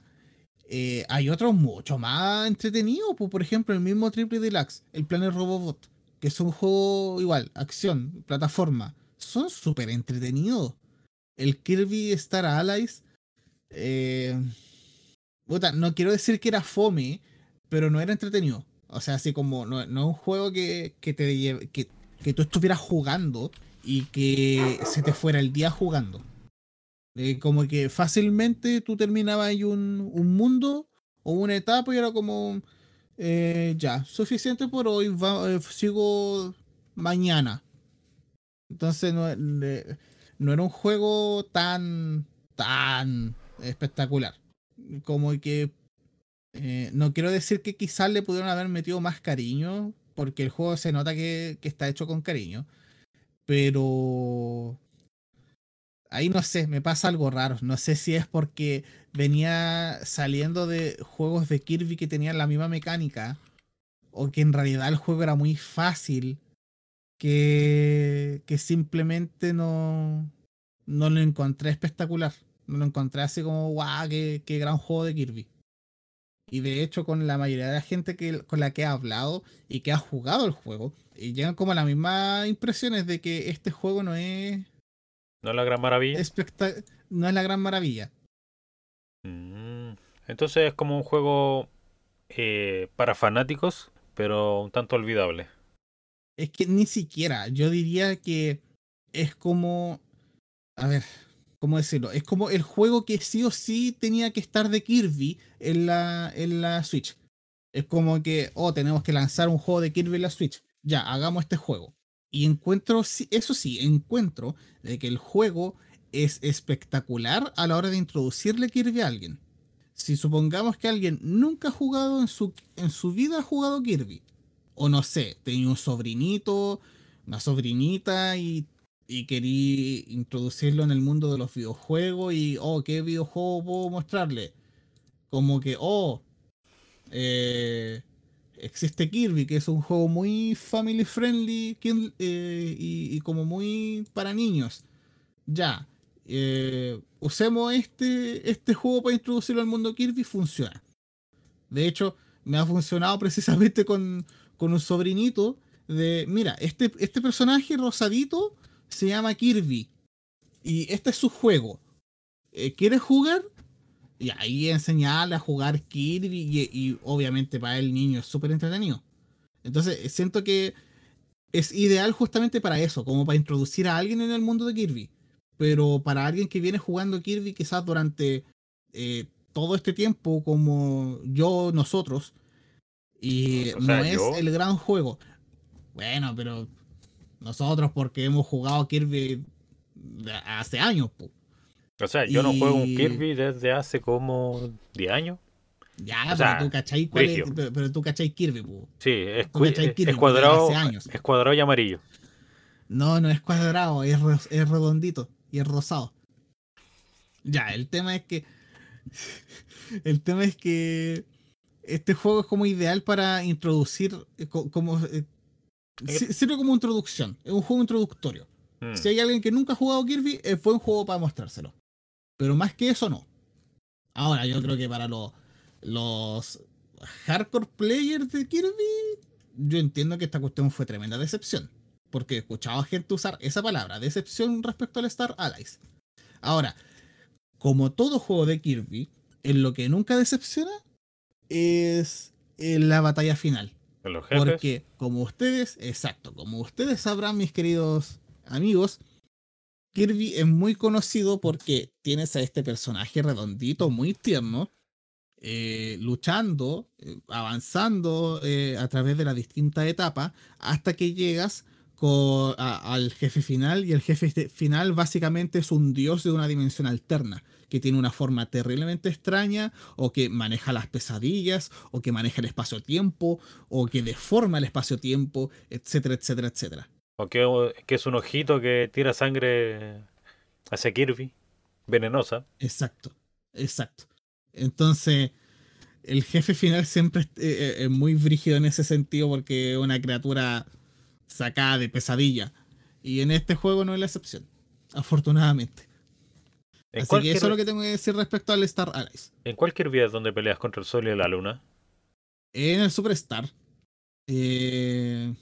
eh, hay otros mucho más entretenidos. Pues, por ejemplo, el mismo Triple Deluxe, el Planet Robobot, que es un juego igual, acción, plataforma. Son súper entretenidos. El Kirby Star Allies. Eh, no quiero decir que era fome, pero no era entretenido. O sea, así como no, es un juego que, que te lleve, que, que, tú estuvieras jugando y que se te fuera el día jugando. Eh, como que fácilmente tú terminabas ahí un, un, mundo o una etapa y era como, eh, ya, suficiente por hoy, eh, sigo mañana. Entonces no, no era un juego tan, tan espectacular como que no quiero decir que quizás le pudieron haber metido más cariño, porque el juego se nota que, está hecho con cariño, pero ahí no sé, me pasa algo raro. No sé si es porque venía saliendo de juegos de Kirby que tenían la misma mecánica, o que en realidad el juego era muy fácil, que, que simplemente no, no lo encontré espectacular lo encontré así como, guau, qué, qué, gran juego de Kirby. Y de hecho, con la mayoría de la gente que, con la que he hablado y que ha jugado el juego, y llegan como las mismas impresiones de que este juego no es. No es la gran maravilla. no es la gran maravilla. Mm, entonces es como un juego eh, para fanáticos, pero un tanto olvidable. Es que ni siquiera, yo diría que es como. A ver, ¿cómo decirlo? Es como el juego que sí o sí tenía que estar de Kirby en la, en la Switch. Es como que, oh, tenemos que lanzar un juego de Kirby en la Switch. Ya, hagamos este juego. Y encuentro, eso sí, encuentro de que el juego es espectacular a la hora de introducirle Kirby a alguien. Si supongamos que alguien nunca ha jugado en su, en su vida, ha jugado Kirby. O no sé, tenía un sobrinito, una sobrinita y y quería introducirlo en el mundo de los videojuegos y, oh, ¿qué videojuego puedo mostrarle? Como que, oh, eh, existe Kirby, que es un juego muy family friendly eh, y, como muy para niños. Ya, eh, usemos este, este juego para introducirlo al mundo Kirby, funciona. De hecho, me ha funcionado <laughs> precisamente con, con un sobrinito de, mira, este, este personaje rosadito se llama Kirby. Y este es su juego. Eh, ¿Quieres jugar? Y ahí enseñarle a jugar Kirby. Y, obviamente para el niño es súper entretenido. Entonces siento que es ideal justamente para eso, como para introducir a alguien en el mundo de Kirby. Pero para alguien que viene jugando Kirby quizás durante eh, todo este tiempo, como yo, nosotros, y no es el gran juego. Bueno, pero nosotros porque hemos jugado Kirby hace años. O sea, yo no juego un Kirby desde hace como 10 años. Ya, pero, tú cachai cuál es, pero, tú cachai Kirby, Sí, es, cuadrado, es cuadrado y amarillo. No, no es cuadrado, es, es redondito y es rosado. Ya, el tema es que. <laughs> el tema es que. Este juego es como ideal para introducir. Eh, como, eh, sirve como introducción. Es un juego introductorio. Hmm. Si hay alguien que nunca ha jugado Kirby, es buen juego para mostrárselo. Pero más que eso, no. Ahora, yo creo que para los los hardcore players de Kirby, yo entiendo que esta cuestión fue tremenda decepción. Porque he escuchado a gente usar esa palabra, decepción respecto al Star Allies. Ahora, como todo juego de Kirby, en lo que nunca decepciona es en la batalla final. Porque como ustedes, exacto, como ustedes sabrán, mis queridos amigos, Kirby es muy conocido porque tienes a este personaje redondito, muy tierno, eh, luchando, eh, avanzando eh, a través de las distintas etapas hasta que llegas al jefe final y el jefe final básicamente es un dios de una dimensión alterna que tiene una forma terriblemente extraña o que maneja las pesadillas o que maneja el espacio-tiempo o que deforma el espacio-tiempo, etcétera, etcétera, etcétera. O que, que es un ojito que tira sangre hacia Kirby, venenosa. Exacto, exacto. Entonces, el jefe final siempre eh, eh, es, muy brígido en ese sentido porque es una criatura sacada de pesadilla. Y en este juego no es la excepción, afortunadamente. Así que eso es lo que tengo que decir respecto al Star Allies. ¿En cualquier vida donde peleas contra el Sol y la Luna? En el Superstar. Eh...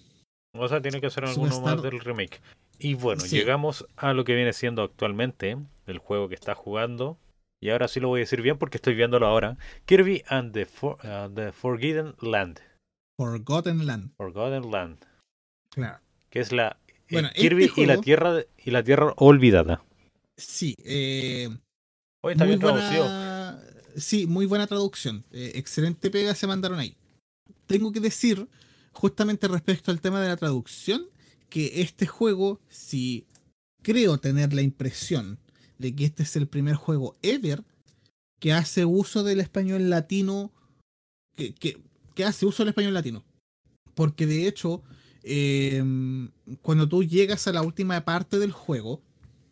O sea, tiene que ser alguno más del remake. Y bueno, llegamos a lo que viene siendo actualmente el juego que está jugando. Y ahora sí lo voy a decir bien porque estoy viéndolo ahora. Kirby and the, uh, Forgotten Land. Forgotten Land. Forgotten Land. Claro. Que es la eh, este Kirby y la tierra y la tierra olvidada. Sí. Eh, está bien buena, Sí, muy buena traducción. Eh, excelente pega se mandaron ahí. Tengo que decir, justamente respecto al tema de la traducción, que este juego, si creo tener la impresión de que este es el primer juego ever que hace uso del español latino, que, que, hace uso del español latino. Porque de hecho, em, cuando tú llegas a la última parte del juego,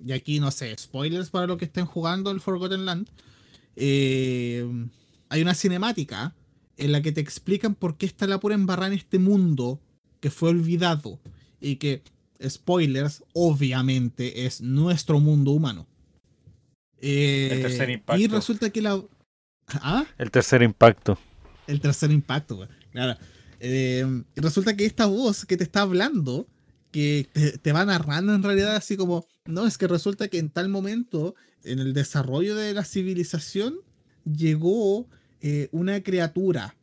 y aquí no sé, spoilers para los que estén jugando el Forgotten Land, em, hay una cinemática en la que te explican por qué está la pura embarrada en este mundo que fue olvidado y que, spoilers, obviamente es nuestro mundo humano el tercer eh, impacto. Y resulta que la. ¿Ah? El tercer impacto. El tercer impacto, Claro. Eh, resulta que esta voz que te está hablando, que te, va narrando en realidad así como, no, es que resulta que en tal momento, en el desarrollo de la civilización, llegó eh, una criatura.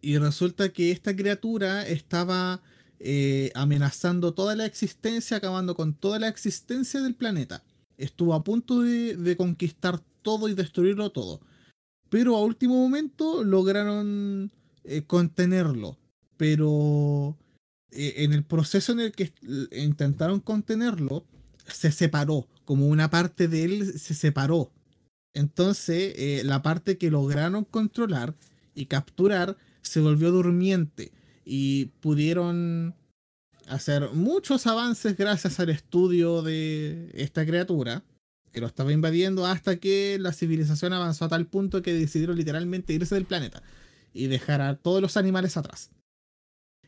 Y resulta que esta criatura estaba amenazando toda la existencia, acabando con toda la existencia del planeta estuvo a punto de, conquistar todo y destruirlo todo. Pero a último momento lograron eh, contenerlo. Pero eh, en el proceso en el que intentaron contenerlo, se separó. Como una parte de él se separó. Entonces, eh, la parte que lograron controlar y capturar se volvió durmiente. Y pudieron hacer muchos avances gracias al estudio de esta criatura que lo estaba invadiendo hasta que la civilización avanzó a tal punto que decidieron literalmente irse del planeta y dejar a todos los animales atrás.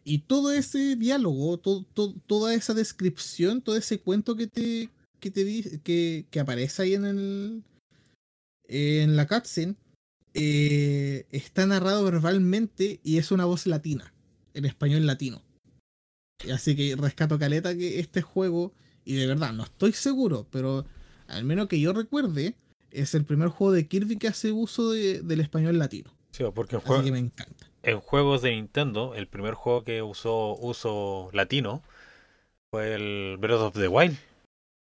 Y todo ese diálogo, toda esa descripción, todo ese cuento que te, que, te que, que aparece ahí en el en la cutscene eh, está narrado verbalmente y es una voz latina, en español latino. Así que rescato caleta que este juego y de verdad no estoy seguro, pero al menos que yo recuerde, es el primer juego de Kirby que hace uso del español latino. Sí, porque en, Así que me encanta. en juegos de Nintendo, el primer juego que usó uso latino fue el Breath of the Wild.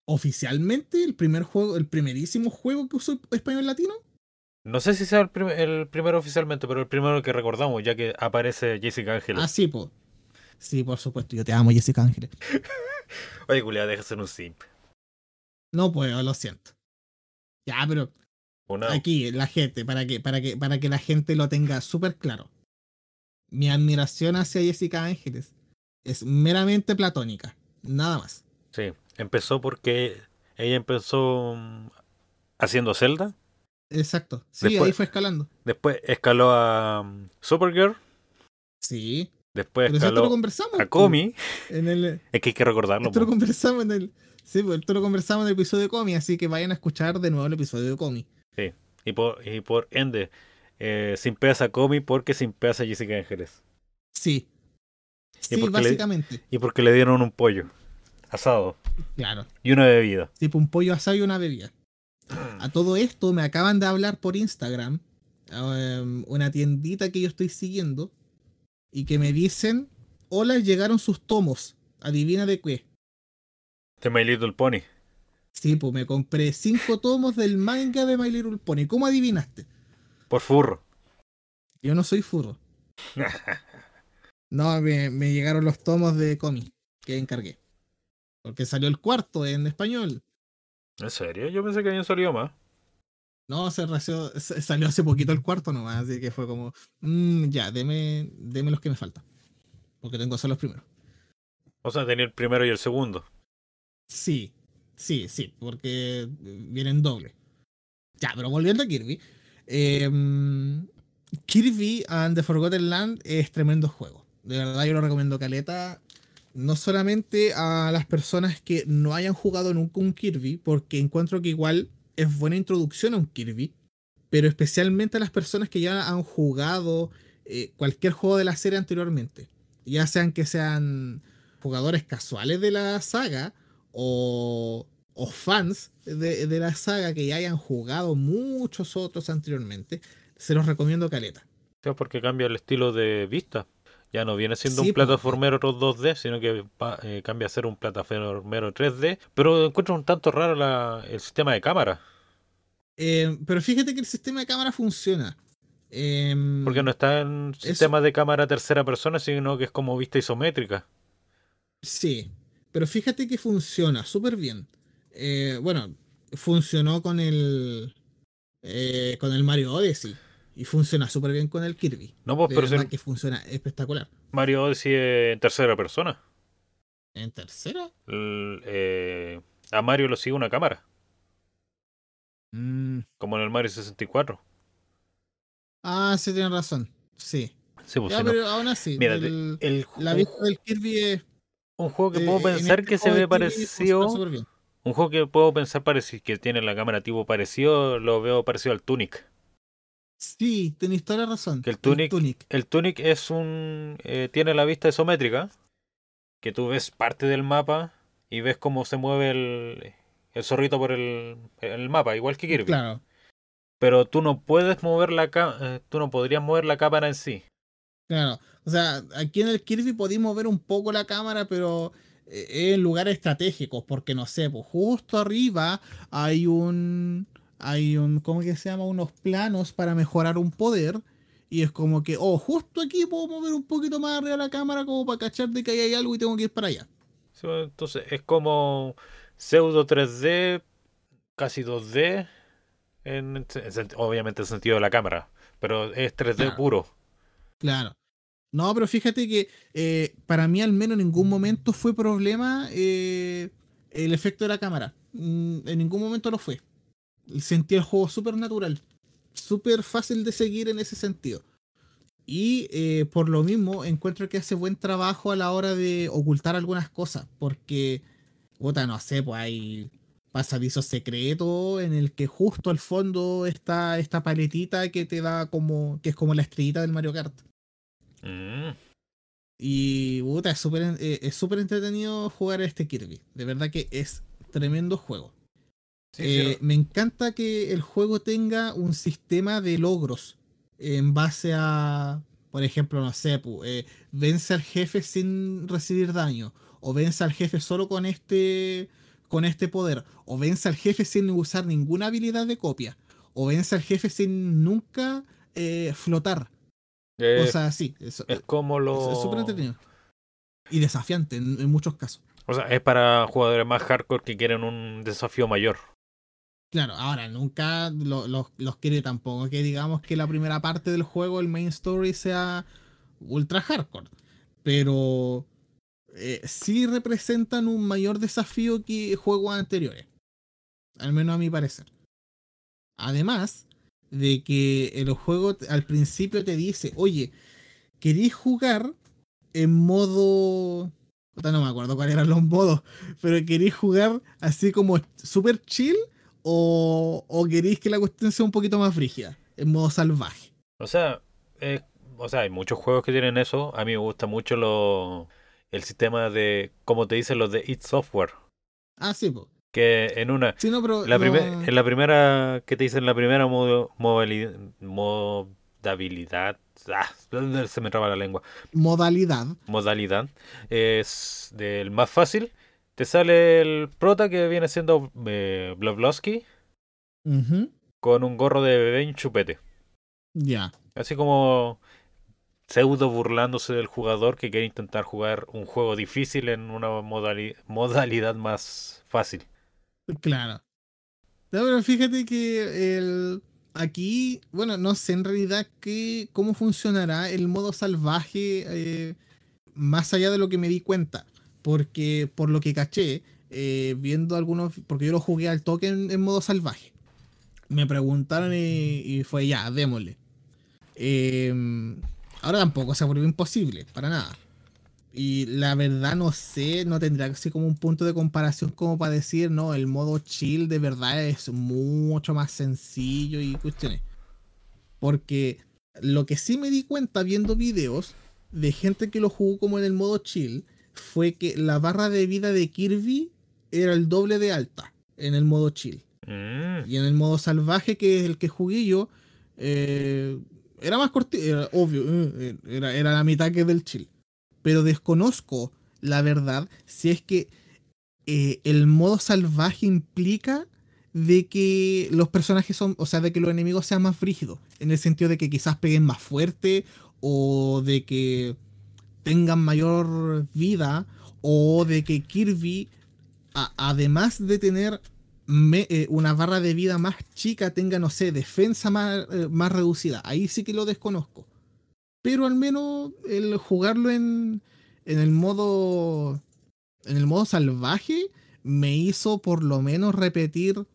Oficialmente, el primer juego, el primerísimo juego que usó español latino. No sé si sea el, prim- el primero oficialmente, pero el primero que recordamos, ya que aparece Jessica Ángeles. Ah, sí, po. Sí, por supuesto. Yo te amo, Jessica Ángeles. <laughs> Oye, culiado, deja de ser un simp. No puedo, lo siento. Ya, pero Una, aquí la gente, para que, para que, para que la gente lo tenga súper claro. Mi admiración hacia Jessica Ángeles es meramente platónica. Nada más. Sí, empezó porque ella empezó mm, haciendo Zelda, Exacto. Sí, Después- ahí fue escalando. después escaló a mm, Supergirl, Sí. después Pero lo escaló conversamos. a. Comi. En el, Es que hay que recordarlo. esto lo conversamos en el. Sí, pues esto lo conversamos en el episodio de Comi, así que vayan a escuchar de nuevo el episodio de Comi. Y por, y por ende, eh, sin a Comi porque sin a Jessica Ángeles. Sí. ¿Y Sí, qué le- básicamente. Y porque le dieron un pollo asado Claro. y una bebida. Tipo un pollo asado y una bebida. A todo esto me acaban de hablar por Instagram, um, una tiendita que yo estoy siguiendo, y que me dicen, hola, llegaron sus tomos. Adivina de qué. De My Little Pony. Sí, pues me compré cinco tomos del manga de My Little Pony. ¿Cómo adivinaste? Por furro. Yo no soy furro. <laughs> No, me, me llegaron los tomos de cómic que encargué. Porque salió el cuarto en español. ¿En serio? Yo pensé que habían salido más. No, se ració- se- salió hace poquito el cuarto nomás, así que fue como, "Mm, ya, deme, deme los que me faltan. Porque tengo solo los primeros. O sea, tenía el primero y el segundo. Sí, sí, sí, porque vienen doble. Ya, pero volviendo a Kirby. em, Kirby and the Forgotten Land es tremendo juego. De verdad yo lo recomiendo caleta. No solamente a las personas que no hayan jugado nunca un Kirby, porque encuentro que igual es buena introducción a un Kirby, pero especialmente a las personas que ya han jugado eh, cualquier juego de la serie anteriormente. Ya sean que sean jugadores casuales de la saga o, o fans de, la saga que ya hayan jugado muchos otros anteriormente, se los recomiendo caleta. Porque cambia el estilo de vista. Ya no viene siendo Sí, un pues. plataformero 2D, sino que eh, cambia a ser un plataformero 3D. Pero encuentro un tanto raro la- el sistema de cámara. Eh, pero fíjate que el sistema de cámara funciona. Em, Porque no está en sistema de cámara tercera persona, sino que es como vista isométrica. Sí, pero fíjate que funciona súper bien. Eh, bueno, funcionó con el con el Mario Odyssey y funciona súper bien con el Kirby. No, pues, De pero verdad que funciona espectacular. Mario Odyssey en tercera persona. ¿En tercera? Eh, a Mario lo sigue una cámara, Mm. como en el Mario 64. Ah, sí, tienes razón. Sí. Sí, pues, Ya, si no- pero aún así, Mira, el- el, la vista del Kirby es. un juego que eh, puedo en pensar este que se ve parecido. Un juego que puedo pensar pareci- que tiene la cámara tipo parecido, lo veo parecido al Tunic. Sí, tenéis toda la razón. Que el Tunic- Tunic. El Tunic es un. eh, tiene la vista isométrica. Que tú ves parte del mapa y ves cómo se mueve el, el zorrito por el, el mapa, igual que Kirby. Claro. Pero tú no puedes mover la cámara. tú no podrías mover la cámara en sí. Claro, o sea, aquí en el Kirby podemos ver un poco la cámara, pero eh, en lugares estratégicos, porque no sé, pues justo arriba hay un, hay un, ¿cómo que se llama? Unos planos para mejorar un poder, y es como que, oh, justo aquí puedo mover un poquito más arriba la cámara como para cachar de que ahí hay algo y tengo que ir para allá. Sí, Entonces es como pseudo 3D, casi 2D. En, en obviamente el sentido de la cámara. Pero es 3D Claro. puro. Claro. No, pero fíjate que eh, para mí al menos en ningún momento fue problema eh, el efecto de la cámara. Mm, En ningún momento lo fue. Sentí el juego súper natural. Súper fácil de seguir en ese sentido. Y eh, por lo mismo encuentro que hace buen trabajo a la hora de ocultar algunas cosas. Porque, puta, no sé, pues hay pasadizos secretos en el que justo al fondo está esta paletita que te da como, que es como la estrellita del Mario Kart. Mm. Y puta, es súper eh, es entretenido jugar a este Kirby. De verdad que es tremendo juego. Eh, me encanta que el juego tenga un sistema de logros en base a, por ejemplo, no sé, eh, vence al jefe sin recibir daño, o vence al jefe solo con este, con este poder, o vence al jefe sin usar ninguna habilidad de copia, o vence al jefe sin nunca eh, flotar. o sea, sí. Es, como lo. Es súper entretenido. Y desafiante en muchos casos. O sea, es para jugadores más hardcore que quieren un desafío mayor. Claro, ahora nunca los quiere tampoco que digamos que la primera parte del juego, el main story, sea ultra hardcore. Pero eh, sí representan un mayor desafío que juegos anteriores. Al menos a mi parecer. Además de que el juego al principio te dice, oye, ¿queréis jugar en modo... No me acuerdo cuáles eran los modos, pero queréis jugar así como super chill o, queréis que la cuestión sea un poquito más frígida, en modo salvaje. O sea, o sea, hay muchos juegos que tienen eso. A mí me gusta mucho lo, el sistema de, como te dicen los de It Software. Ah, sí, pues. Que en una. Sí, no, pero la en la primera. que te dicen la primera modo, modalidad. Ah, se me traba la lengua. Modalidad. Modalidad. Es del más fácil te sale el prota que viene siendo eh, con un gorro de bebé un chupete. Ya. Así como pseudo burlándose del jugador que quiere intentar jugar un juego difícil en una modalidad más fácil. Claro. pero fíjate que el aquí, bueno, no sé en realidad que, cómo funcionará el modo salvaje eh, más allá de lo que me di cuenta porque por lo que caché, eh, viendo algunos, porque yo lo jugué al toque en, modo salvaje, me preguntaron y, fue ya, démosle. Em, ahora tampoco se volvió imposible, para nada. Y la verdad no sé, no tendría así como un punto de comparación como para decir, no, el modo chill de verdad es mucho más sencillo y cuestiones. Porque lo que sí me di cuenta viendo videos de gente que lo jugó como en el modo chill, fue que la barra de vida de Kirby era el doble de alta en el modo chill. Mm. Y en el modo salvaje, que es el que jugué yo, eh, era más cortito, obvio, eh, era, era, la mitad que del chill. Pero desconozco la verdad si es que eh, el modo salvaje implica de que los personajes son, o sea, de que los enemigos sean más frígidos, en el sentido de que quizás peguen más fuerte o de que tengan mayor vida o de que Kirby, además de tener eh, una barra de vida más chica, tenga, no sé, defensa más, eh, más reducida. Ahí sí que lo desconozco. Pero al menos el jugarlo en, en el modo en el modo salvaje me hizo por lo menos repetir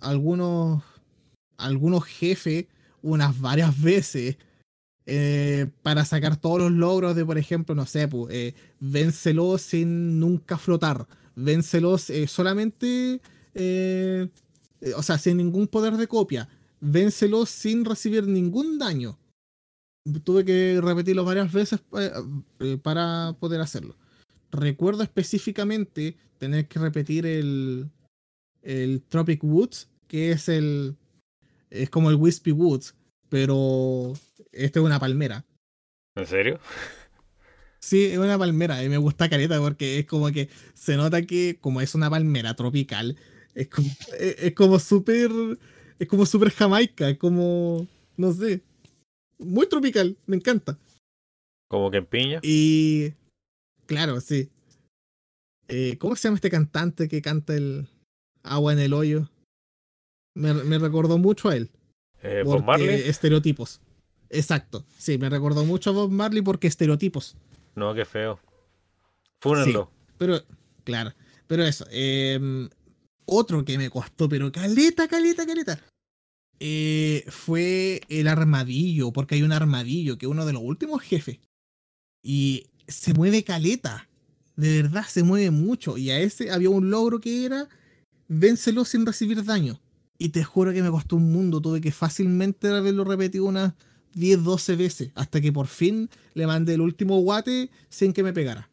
algunos algunos jefes unas varias <laughs> veces eh, para sacar todos los logros de, por ejemplo, no sé, pues, eh, sin nunca flotar, vénselos eh, solamente, eh, o sea, sin ningún poder de copia, vénselos sin recibir ningún daño. Tuve que repetirlo varias veces para poder hacerlo. Recuerdo específicamente tener que repetir el, el Tropic Woods, que es el. Es como el Wispy Woods, pero esto es una palmera. ¿En serio? Sí, es una palmera y me gusta careta porque es como que se nota que como es una palmera tropical, es como, es, como súper, es como súper jamaica, es como, no sé, muy tropical, me encanta. Como que en piña. Y, claro, sí. Eh, ¿Cómo se llama este cantante que canta el agua en el hoyo? Me, me recordó mucho a él. Eh, Marley. Estereotipos. Exacto. Sí, me recordó mucho a Bob Marley porque estereotipos. No, qué feo. Fúnenlo. pero, claro. Pero eso. Em, otro que me costó, pero caleta, caleta, caleta. Eh, fue el armadillo, porque hay un armadillo que es uno de los últimos jefes. Y se mueve caleta. De verdad, se mueve mucho. Y a ese había un logro que era vénselo sin recibir daño. Y te juro que me costó un mundo. Tuve que fácilmente haberlo repetido unas 10, 12 veces, hasta que por fin le mandé el último guate sin que me pegara.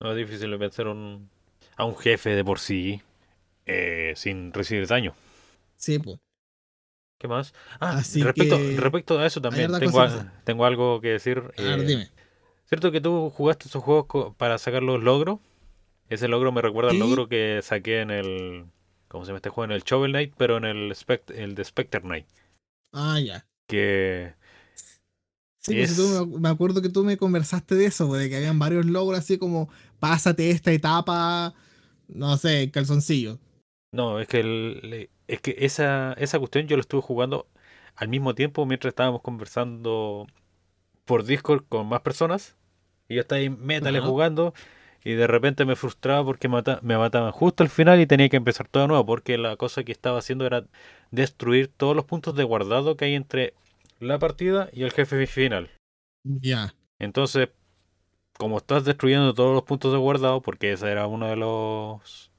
No es difícil vencer un, a un jefe de por sí eh, sin recibir daño. Sí, pues. ¿Qué más? Ah, respecto, respecto, a eso también tengo, tengo, algo que decir. A ver, eh, dime. ¿Cierto que tú jugaste esos juegos para sacar los logros? Ese logro me recuerda al logro que saqué en el. ¿Cómo se llama este juego? En el Shovel Knight, pero en el, el de Spectre Knight. Ah, ya. Que. Sí, pues, me acuerdo que tú me conversaste de eso, pues, de que habían varios logros así como pásate esta etapa, no sé, calzoncillo. No, es que, el, es que esa, esa cuestión yo lo estuve jugando al mismo tiempo mientras estábamos conversando por Discord con más personas. Y yo estaba ahí métale jugando. Y de repente me frustraba porque me mataban justo al final y tenía que empezar todo de nuevo. Porque la cosa que estaba haciendo era destruir todos los puntos de guardado que hay entre la partida y el jefe final. Ya. Entonces, como estás destruyendo todos los puntos de guardado, porque ese era uno de los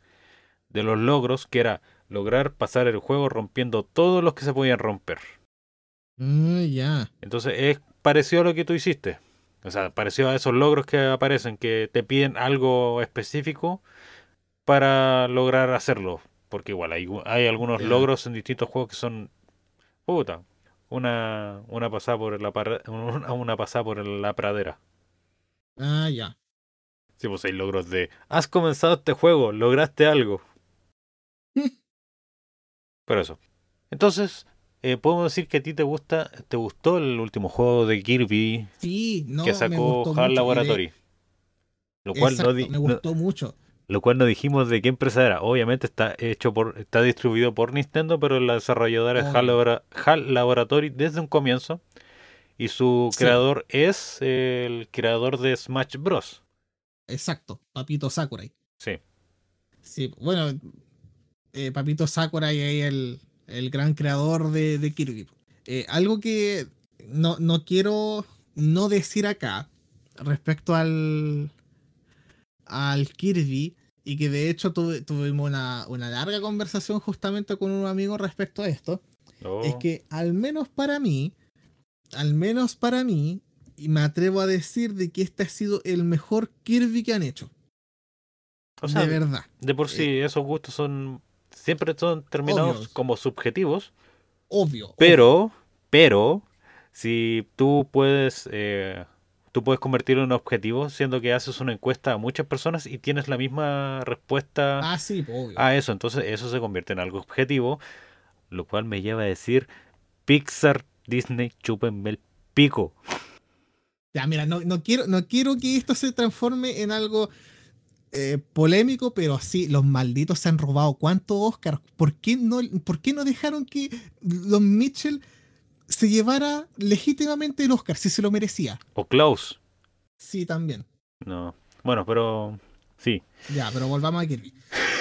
de los logros, que era lograr pasar el juego rompiendo todos los que se podían romper. Mm, ya. Entonces es parecido a lo que tú hiciste. O sea, parecido a esos logros que aparecen, que te piden algo específico para lograr hacerlo. Porque igual hay, hay algunos logros en distintos juegos que son... Puta. Una, una pasada por la una, una pasada por la pradera. Ah, ya. Sí, pues hay logros de... Has comenzado este juego, lograste algo. <laughs> Pero eso. Entonces, eh, podemos decir que a ti te gusta, te gustó el último juego de Kirby sí, no, que sacó HAL Laboratory. Lo cual no me gustó mucho. Lo cual no dijimos de qué empresa era. Obviamente está hecho por, está distribuido por Nintendo, pero la desarrolladora es HAL, Laboratory desde un comienzo. Y su creador es el creador de Smash Bros. Exacto, Papito Sakurai. Sí. Sí, bueno, eh, Papito Sakurai es el, el gran creador de, Kirby. Eh, algo que no, no, quiero no decir acá respecto al, al Kirby y que de hecho tuvimos una, una, larga conversación justamente con un amigo respecto a esto, es oh. que al menos para mí, al menos para mí, y me atrevo a decir de que este ha sido el mejor Kirby que han hecho. de verdad. De por sí, eh, esos gustos son siempre son terminados como subjetivos. Obvio. Pero, pero, si tú puedes, eh, tú puedes convertirlo en objetivo, siendo que haces una encuesta a muchas personas y tienes la misma respuesta ah, a eso, entonces eso se convierte en algo objetivo, lo cual me lleva a decir, Pixar, Disney, chúpenme el pico. Ya, mira, no, no, quiero, no quiero que esto se transforme en algo eh, polémico, pero sí, los malditos se han robado cuántos Oscars. ¿Por qué no, por qué no dejaron que los Mitchell se llevara legítimamente el Oscar si se lo merecía? O Klaus. Sí, también. No. Bueno, pero sí. Ya, pero volvamos a Kirby.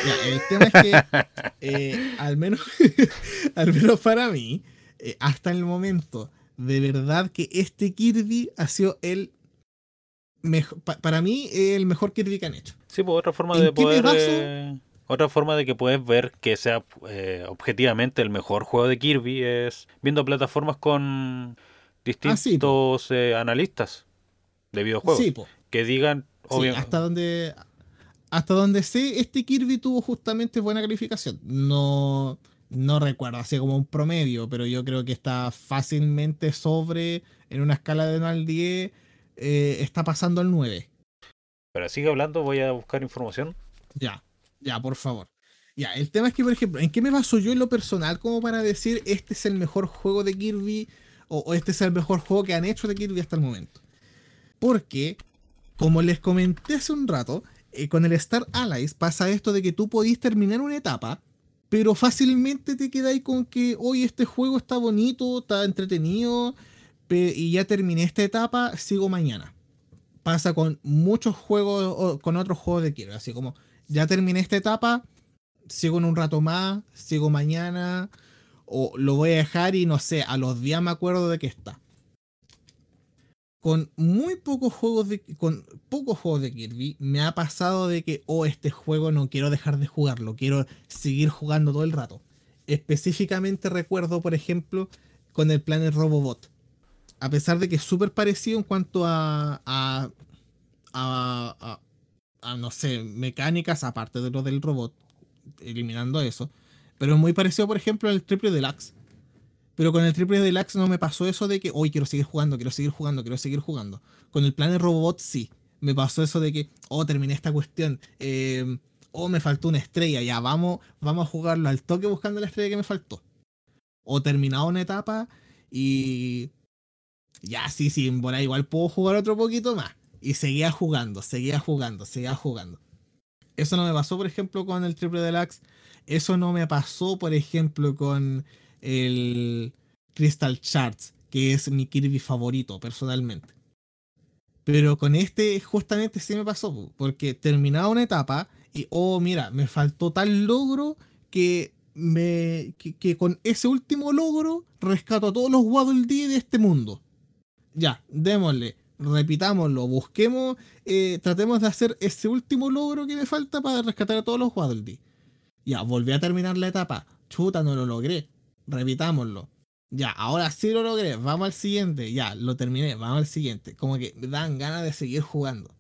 Ya, el tema es que, <laughs> eh, al, menos, <laughs> al menos para mí, eh, hasta el momento, de verdad que este Kirby ha sido el para mí el mejor Kirby que han hecho. Sí, pues otra forma de poder... Eh, otra forma de que puedes ver que sea eh, objetivamente el mejor juego de Kirby es viendo plataformas con distintos ah, eh, analistas de videojuegos sí, que digan hasta donde hasta donde sé este Kirby tuvo justamente buena calificación no no recuerdo así como un promedio pero yo creo que está fácilmente sobre en una escala de 1 al 10 eh, está pasando al 9. Pero sigue hablando, voy a buscar información. Ya, ya, por favor. Ya, el tema es que, por ejemplo, ¿en qué me baso yo en lo personal como para decir este es el mejor juego de Kirby o, este es el mejor juego que han hecho de Kirby hasta el momento? Porque, como les comenté hace un rato, eh, con el Star Allies pasa esto de que tú podís terminar una etapa, pero fácilmente te quedáis con que hoy este juego está bonito, está entretenido, y ya terminé esta etapa, sigo mañana. Pasa con muchos juegos, con otros juegos de Kirby, así como ya terminé esta etapa, sigo en un rato más, sigo mañana, o lo voy a dejar y no sé, a los días me acuerdo de que está. Con muy pocos juegos de, con pocos juegos de Kirby me ha pasado de que, oh, este juego no quiero dejar de jugarlo, quiero seguir jugando todo el rato. Específicamente recuerdo, por ejemplo, con el Planet Robobot a pesar de que es súper parecido en cuanto a, a, a, a, no sé, mecánicas, aparte de lo del robot, eliminando eso, pero es muy parecido, por ejemplo, al Triple Deluxe. Pero con el Triple Deluxe no me pasó eso de que, hoy quiero seguir jugando, quiero seguir jugando, quiero seguir jugando. Con el Planet Robot sí. Me pasó eso de que, oh, terminé esta cuestión. Eh, oh, me faltó una estrella. Ya, vamos, vamos a jugarlo al toque buscando la estrella que me faltó. O terminado una etapa y. Ya, sí, sí, por ahí igual puedo jugar otro poquito más. Y seguía jugando, seguía jugando, seguía jugando. Eso no me pasó, por ejemplo, con el Triple Deluxe. Eso no me pasó, por ejemplo, con el Crystal Charts, que es mi Kirby favorito personalmente. Pero con este justamente sí me pasó, porque terminaba una etapa y, oh, mira, me faltó tal logro que, me, que, con ese último logro rescato a todos los Waddle Dee de este mundo. Ya, démosle, repitámoslo, busquemos, eh, tratemos de hacer ese último logro que me falta para rescatar a todos los Waddle. Ya, volví a terminar la etapa. Chuta, no lo logré repitámoslo. Ya, ahora sí lo logré, vamos al siguiente. Ya, lo terminé, vamos al siguiente. Como que me dan ganas de seguir jugando.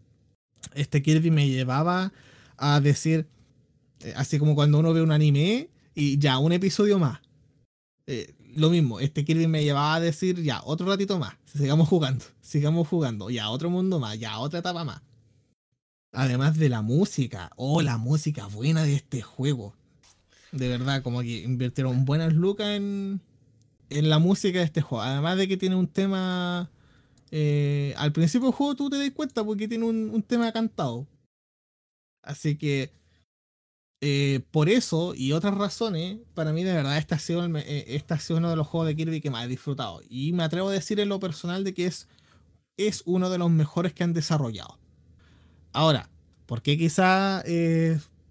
Este Kirby me llevaba a decir, eh, así como cuando uno ve un anime y ya, un episodio más. Eh, lo mismo, este Kirby me llevaba a decir, ya, otro ratito más. Sigamos jugando, sigamos jugando. Ya, otro mundo más, ya, otra etapa más. Además de la música, oh, la música buena de este juego. De verdad, como que invirtieron buenas lucas en, en la música de este juego. Además de que tiene un tema. Eh, al principio del juego tú te das cuenta porque tiene un, tema cantado. Así que. Eh, por eso y otras razones, para mí de verdad este ha, sido eh, este ha sido uno de los juegos de Kirby que más he disfrutado. Y me atrevo a decir en lo personal de que es, es uno de los mejores que han desarrollado. Ahora, ¿por qué quizá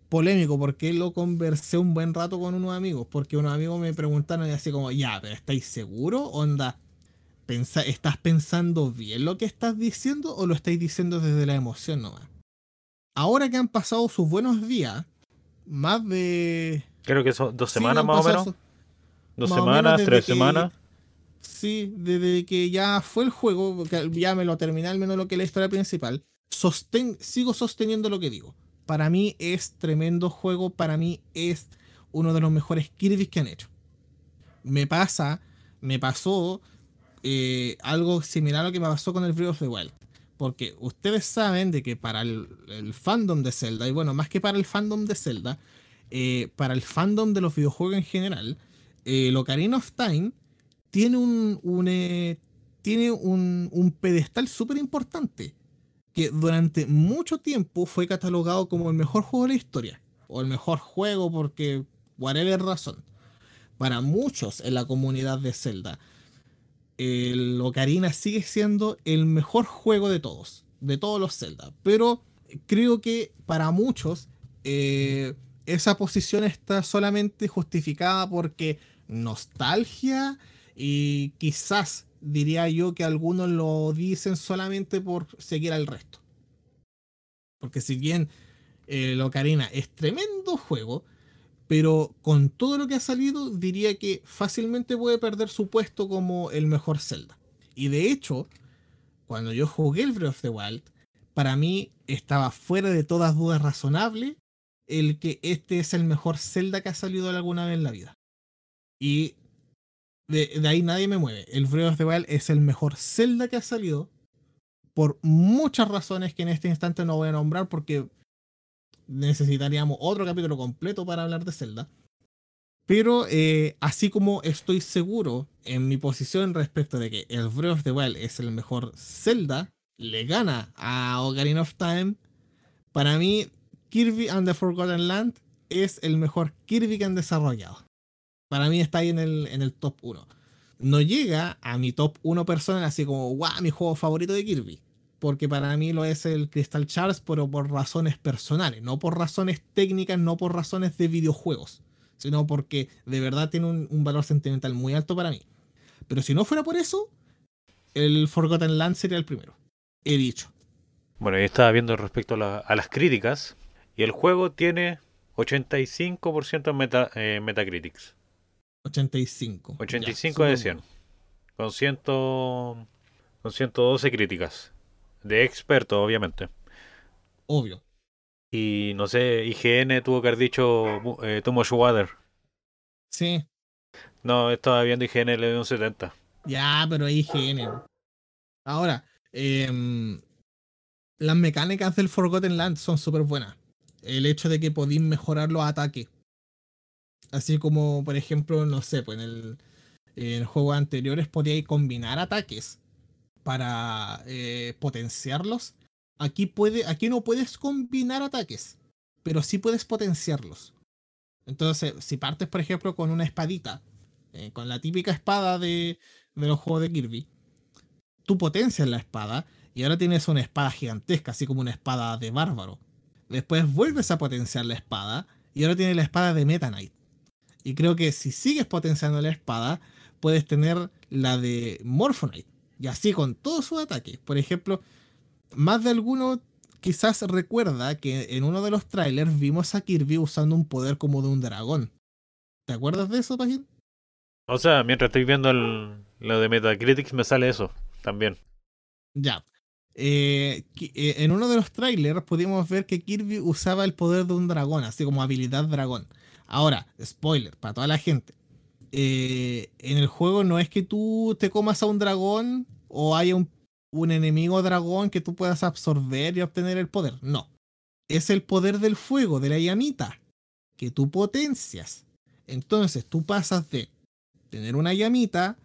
polémico porque lo conversé un buen rato con unos amigos, porque unos amigos me preguntaron y así como, ya, pero ¿estáis seguros? Onda, ¿estás pensando bien lo que estás diciendo o lo estáis diciendo desde la emoción nomás? Ahora que han pasado sus buenos días, más de... Creo que son dos semanas más o menos. Dos semanas, tres semanas. Sí, desde que ya fue el juego, ya me lo terminé al menos lo que es la historia principal, sosten, sigo sosteniendo lo que digo para mí es tremendo juego, para mí es uno de los mejores Kirby que han hecho. Me pasa, me pasó eh, algo similar a lo que me pasó con el Breath of the Wild. Porque ustedes saben de que para el, fandom de Zelda, y bueno, más que para el fandom de Zelda, eh, para el fandom de los videojuegos en general, eh, Ocarina of Time tiene un, un eh, tiene un, un pedestal súper importante que durante mucho tiempo fue catalogado como el mejor juego de la historia, o el mejor juego porque whatever razón. Para muchos en la comunidad de Zelda, el Ocarina sigue siendo el mejor juego de todos, de todos los Zelda. Pero creo que para muchos eh, esa posición está solamente justificada porque nostalgia y quizás diría yo que algunos lo dicen solamente por seguir al resto. Porque si bien el Ocarina es tremendo juego, pero con todo lo que ha salido diría que fácilmente puede perder su puesto como el mejor Zelda. Y de hecho, cuando yo jugué el Breath of the Wild, para mí estaba fuera de todas dudas razonable el que este es el mejor Zelda que ha salido alguna vez en la vida. Y de, ahí nadie me mueve. El Breath of the Wild es el mejor Zelda que ha salido. Por muchas razones que en este instante no voy a nombrar porque necesitaríamos otro capítulo completo para hablar de Zelda. Pero eh, así como estoy seguro en mi posición respecto de que el Breath of the Wild es el mejor Zelda, le gana a Ocarina of Time, para mí Kirby and the Forgotten Land es el mejor Kirby que han desarrollado. Para mí está ahí en el, en el top 1. No llega a mi top 1 personal así como, guau, mi juego favorito de Kirby. Porque para mí lo es el Crystal Charles, pero por razones personales, no por razones técnicas, no por razones de videojuegos, sino porque de verdad tiene un, valor sentimental muy alto para mí. Pero si no fuera por eso, el Forgotten Land sería el primero. He dicho. Bueno, yo estaba viendo respecto a, las críticas, y el juego tiene 85% en meta, eh, Metacritics. 85. 85 de 100. Con 100, Con 112 críticas. De experto, obviamente. Obvio. Y no sé, IGN tuvo que haber dicho eh, Too Much Water. Sí. No, estaba viendo IGN le dio un 70. Ya, pero IGN. Ahora, em, las mecánicas del Forgotten Land son súper buenas. El hecho de que podéis mejorar los ataques. Así como, por ejemplo, no sé, pues en el, en juegos anteriores podíais combinar ataques para eh, potenciarlos. Aquí, puede, aquí no puedes combinar ataques, pero sí puedes potenciarlos. Entonces, si partes, por ejemplo, con una espadita, eh, con la típica espada de, de los juegos de Kirby, tú potencias la espada y ahora tienes una espada gigantesca, así como una espada de bárbaro. Después vuelves a potenciar la espada y ahora tienes la espada de Meta Knight. Y creo que si sigues potenciando la espada, puedes tener la de Morphonite. Y así con todos sus ataques. Por ejemplo, más de alguno quizás recuerda que en uno de los trailers vimos a Kirby usando un poder como de un dragón. ¿Te acuerdas de eso, Pagin? O sea, mientras estoy viendo el, lo de Metacritic me sale eso también. Ya. Eh, eh, en uno de los trailers pudimos ver que Kirby usaba el poder de un dragón, así como habilidad dragón. Ahora, spoiler, para toda la gente. Eh, en el juego no es que tú te comas a un dragón o haya un, enemigo dragón que tú puedas absorber y obtener el poder. No. Es el poder del fuego, de la llamita, que tú potencias. Entonces tú pasas de tener una llamita,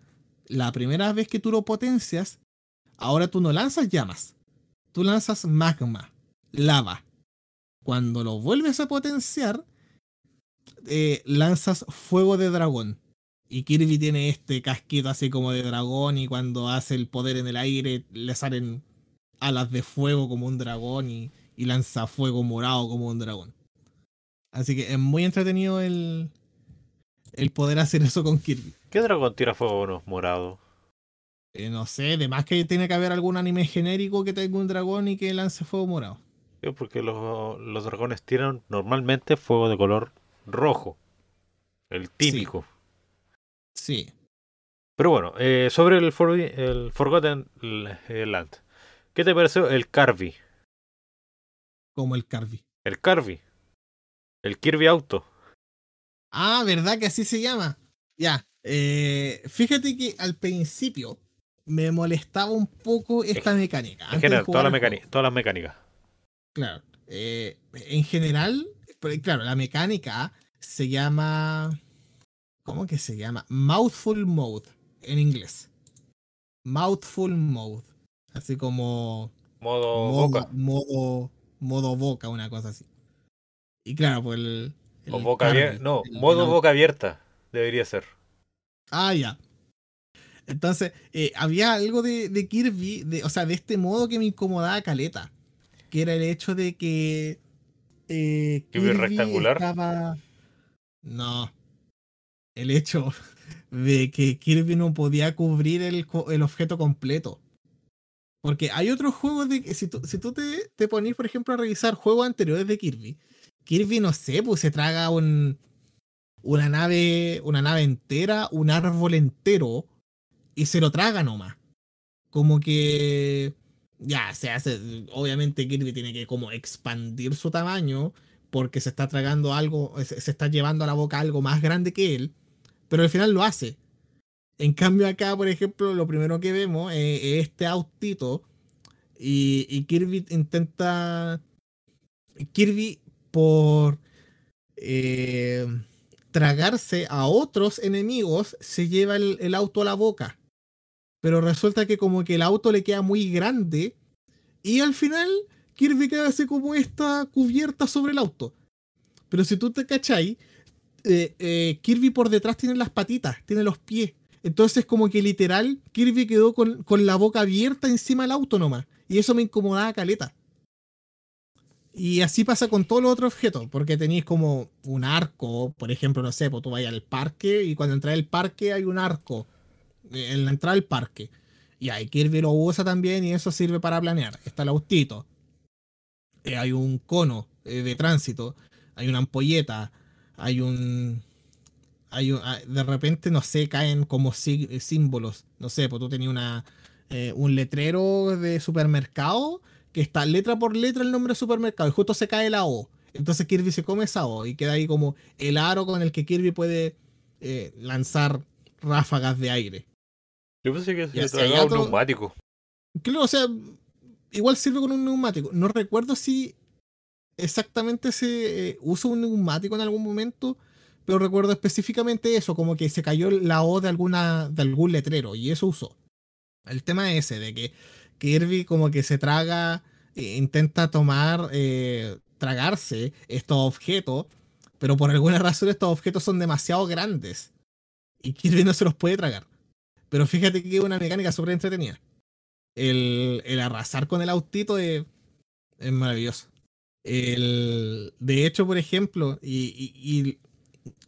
la primera vez que tú lo potencias, ahora tú no lanzas llamas, tú lanzas magma, lava. Cuando lo vuelves a potenciar, eh, lanzas fuego de dragón. Y Kirby tiene este casquito así como de dragón y cuando hace el poder en el aire le salen alas de fuego como un dragón y, lanza fuego morado como un dragón. Así que es muy entretenido el, el poder hacer eso con Kirby. ¿Qué dragón tira fuego morado? Eh, no sé, además que tiene que haber algún anime genérico que tenga un dragón y que lance fuego morado. porque los, los dragones tiran normalmente fuego de color rojo. El típico. Sí. Pero bueno, eh, sobre el, el Forgotten Land. ¿Qué te pareció el Carby? Como el Carby. El Carby. El Kirby Auto. Ah, ¿verdad que así se llama? Ya. Eh, fíjate que al principio me molestaba un poco esta mecánica. En general, todas las mecánicas. Claro. Eh, en general, claro, la mecánica se llama. ¿Cómo que se llama? Mouthful Mode en inglés. Mouthful Mode. Así como. Modo, boca. Modo, modo boca, una cosa así. Y claro, pues el. o boca. No, modo boca abierta debería ser. Ah, ya. Entonces, eh, había algo de, de Kirby, de, o sea, de este modo que me incomodaba caleta. Que era el hecho de que eh, Kirby rectangular? Estaba... No. El hecho de que Kirby no podía cubrir el, el objeto completo. Porque hay otros juegos de que si tú, si tú te, te por ejemplo, a revisar juegos anteriores de Kirby, Kirby, no sé, pues se traga un, una nave, una nave entera, un árbol entero, y se lo traga nomás. Como que ya se hace, obviamente Kirby tiene que como expandir su tamaño porque se está tragando algo, se está llevando a la boca algo más grande que él, pero al final lo hace. En cambio acá, por ejemplo, lo primero que vemos es, este autito y, Kirby intenta... Kirby por eh, tragarse a otros enemigos se lleva el auto a la boca pero resulta que como que el auto le queda muy grande y al final Kirby queda así como esta cubierta sobre el auto. Pero si tú te cachai, eh, eh, Kirby por detrás tiene las patitas, tiene los pies. Entonces como que literal Kirby quedó con, con la boca abierta encima del auto nomás. Y eso me incomodaba caleta. Y así pasa con todos los otros objetos, porque tenéis como un arco, por ejemplo, no sé, pues tú vayas al parque y cuando entras al parque hay un arco en la entrada del parque. Y ahí Kirby lo usa también y eso sirve para planear. Está el autito. Eh, hay un cono eh, de tránsito. Hay una ampolleta. Hay un. Hay un, ah, de repente, no sé, caen como símbolos. No sé, pues tú tenías una. eh, un letrero de supermercado que está letra por letra el nombre de supermercado y justo se cae la O. Entonces Kirby se come esa O y queda ahí como el aro con el que Kirby puede eh, lanzar ráfagas de aire. Yo pensé que se tragaba un neumático. Claro, o sea, igual sirve con un neumático. No recuerdo si exactamente se eh, un neumático en algún momento, pero recuerdo específicamente eso, como que se cayó la O de alguna de algún letrero y eso usó. El tema es ese de que Kirby como que se traga, eh, intenta tomar, eh, tragarse estos objetos, pero por alguna <laughs> razón estos objetos son demasiado grandes y Kirby no se los puede tragar. Pero fíjate que es una mecánica súper entretenida el, arrasar con el autito es maravilloso. El, de hecho, por ejemplo, y, y- y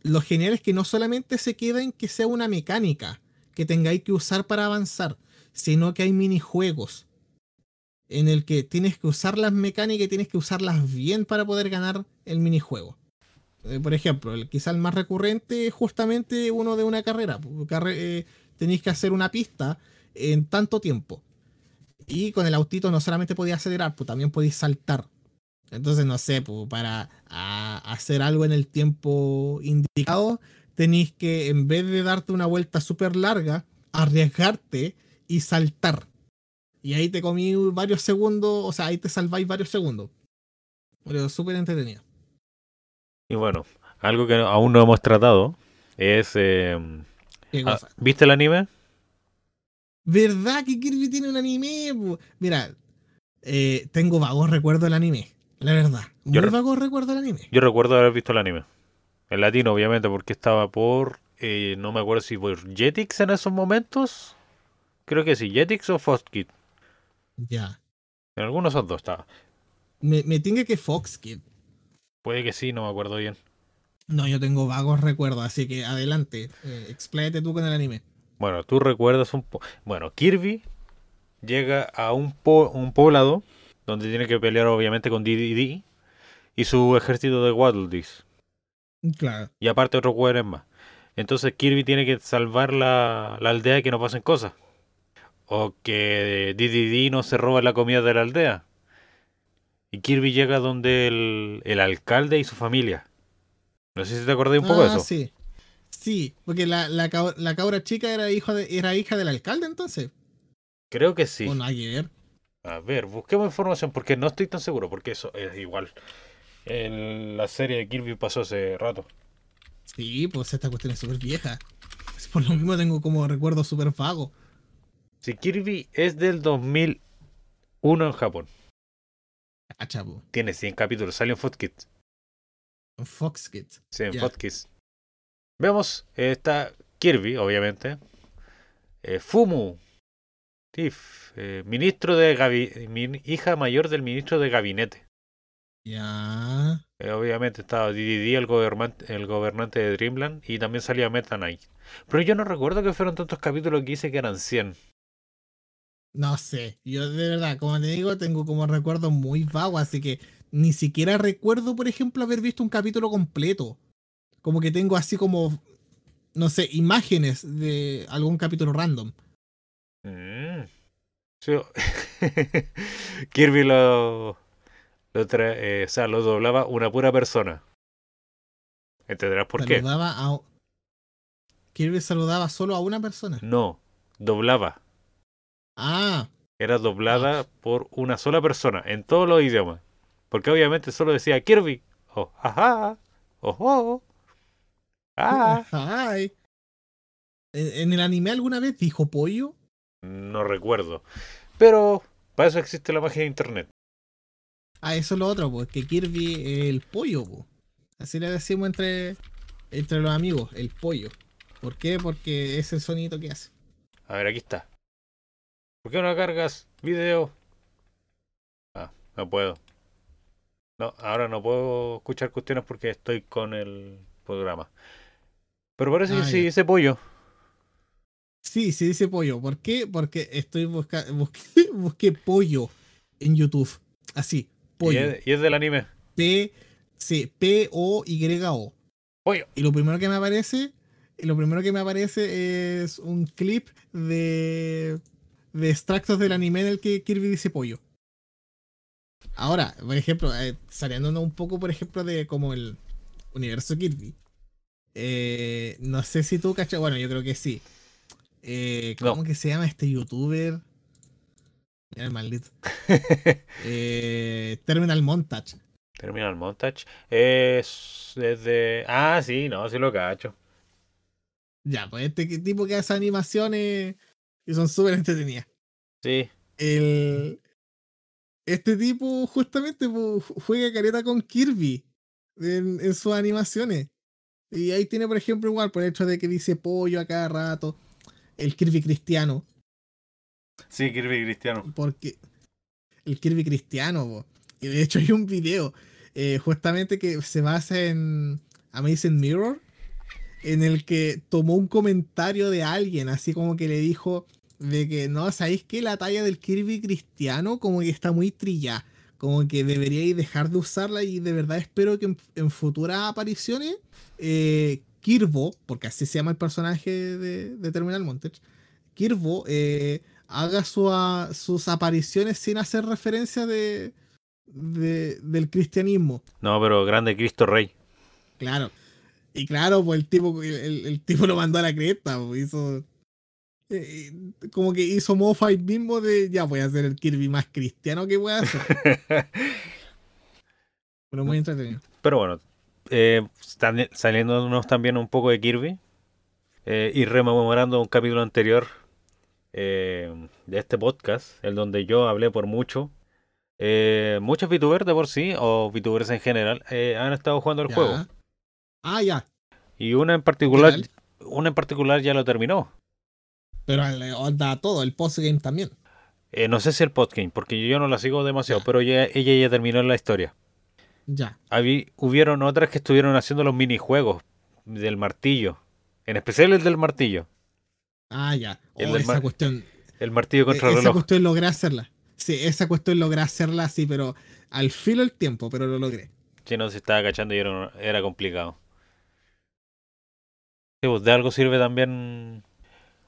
lo genial es que no solamente se queda en que sea una mecánica que tengáis que usar para avanzar, sino que hay minijuegos en el que tienes que usar las mecánicas y tienes que usarlas bien para poder ganar el minijuego. Eh, por ejemplo, el, quizá el más recurrente es justamente uno de una carrera. Carre- eh, tenéis que hacer una pista en tanto tiempo. Y con el autito no solamente podía acelerar, pues también podéis saltar. Entonces, no sé, pues, para a- hacer algo en el tiempo indicado, tenéis que, en vez de darte una vuelta súper larga, arriesgarte y saltar. Y ahí te comí varios segundos, o sea, ahí te salváis varios segundos. Pero súper entretenido. Y bueno, algo que aún no hemos tratado es... eh, ¿Qué ah, cosa? ¿Viste el anime? ¿Verdad que Kirby tiene un anime? Mira, eh, tengo vagos recuerdos del anime. La verdad. Muy Yo re- vagos recuerdos del anime. Yo recuerdo haber visto el anime. En latino, obviamente, porque estaba por... eh, no me acuerdo si por Jetix en esos momentos. Creo que sí, Jetix o Fox Kid. Ya. En algunos esos dos estaba. Me, me tingue que Fox Kid. Puede que sí, no me acuerdo bien. No, yo tengo vagos recuerdos, así que adelante. Eh, expláyate tú con el anime. Bueno, tú recuerdas un po Bueno, Kirby llega a un, po- un poblado donde tiene que pelear obviamente con DDD y su ejército de Waddle-Dees. Claro. Y aparte otros jugadores más. Entonces Kirby tiene que salvar la, la aldea y que no pasen cosas. O que DDD no se roba la comida de la aldea. Y Kirby llega donde el, el alcalde y su familia. No sé si te acordás un poco de Ah, eso. sí. Sí, porque la, la, la cabra chica era, hijo de, era hija del alcalde entonces. Creo que sí. O nada que ver. A ver, busquemos información porque no estoy tan seguro, porque eso es igual. En la serie de Kirby pasó hace rato. Sí, pues esta cuestión es súper vieja. Por lo mismo tengo como recuerdo súper vago. Si Kirby es del 2001 en Japón, Cacha, po. tiene 100 capítulos, salió en Fox Kids. Fox Kids. Sí, en Ya. Fox Kids. Vemos, eh, está Kirby, obviamente. Eh, Fumu, Tiff, eh, ministro de gabi- mi- hija mayor del ministro de gabinete. Ya. Eh, obviamente estaba DDD, el gobernante, el gobernante de Dreamland, y también salía Meta Knight. Pero yo no recuerdo que fueron tantos capítulos que hice que eran 100. No sé. Yo de verdad, como te digo, tengo como recuerdos muy vagos, así que ni siquiera recuerdo, por ejemplo, haber visto un capítulo completo. Como que tengo así como, no sé, imágenes de algún capítulo random. Mm. <laughs> Kirby lo, lo tra- eh, o sea, lo doblaba una pura persona. ¿Entenderás por qué? A... Kirby saludaba solo a una persona. No, doblaba. Ah, Era doblada por una sola persona en todos los idiomas. Porque obviamente solo decía Kirby. Oh, ajá. Ojo. Ah. <laughs> ay. ¿En, en el anime alguna vez dijo pollo? No recuerdo. Pero para eso existe la magia de internet. Ah, eso es lo otro, pues que Kirby es el pollo. Así le decimos entre, entre los amigos, el pollo. ¿Por qué? Porque es el sonido que hace. A ver, aquí está. ¿Por qué no cargas video? Ah, no puedo. No, ahora no puedo escuchar cuestiones porque estoy con el programa. Pero parece que Ah, sí dice pollo. Sí, sí dice pollo. ¿Por qué? Porque estoy buscando busqué, <laughs> busqué pollo en YouTube. Así, Y pollo. es, y es del anime. P, sí, P-O-Y-O. Pollo. Y lo primero que me aparece, lo primero que me aparece es un clip de de extractos del anime en el que Kirby dice pollo. Ahora, por ejemplo, eh, saliéndonos un poco, por ejemplo, de como el universo Kirby. Eh, no sé si tú cachas, bueno, yo creo que sí. Eh, ¿Cómo que se llama este youtuber? Mira el maldito. <laughs> eh, Terminal Montage. Terminal Montage. Es desde. Ah, sí, no, sí lo cacho. Ya, pues este tipo que hace animaciones y son súper entretenidas. Sí. El, este tipo justamente pues, juega careta con Kirby en, en, sus animaciones. Y ahí tiene, por ejemplo, igual por el hecho de que dice pollo a cada rato. El Kirby cristiano. Sí, Kirby cristiano. Porque el Kirby cristiano, y de hecho hay un video eh, justamente que se basa en Amazing Mirror, en el que tomó un comentario de alguien, así como que le dijo de que no, ¿sabéis que la talla del Kirby cristiano como que está muy trillada? Como que deberíais dejar de usarla y de verdad espero que en, futuras apariciones eh, Kirbo, porque así se llama el personaje de, de Terminal Montage, Kirbo eh, haga sus apariciones sin hacer referencia de, del cristianismo. No, pero grande Cristo Rey. Claro. Y claro, pues el tipo, el, tipo lo mandó a la cresta, pues, hizo. Eh, como que hizo mofa y mismo de ya voy a hacer el Kirby más cristiano que pueda hacer. <laughs> pero muy entretenido. Pero bueno, eh, saliéndonos también un poco de Kirby eh, y rememorando un capítulo anterior eh, de este podcast, el donde yo hablé por mucho. Eh, muchos VTubers de por sí, o VTubers en general, han estado jugando el juego. Ah, ya. Y una en particular, una en particular ya lo terminó. Pero onda todo, el postgame también. no sé si el postgame, porque yo no la sigo demasiado, pero ella, ella ya terminó la historia. Ya. hubieron otras que estuvieron haciendo los minijuegos del martillo. En especial el del martillo. Ah, ya. Oh, esa cuestión. El martillo contra el reloj. Esa cuestión logré hacerla. Sí, esa cuestión logré hacerla así, pero al filo el tiempo, pero lo logré. Sí, no se estaba agachando y era, complicado. Pues, de algo sirve también,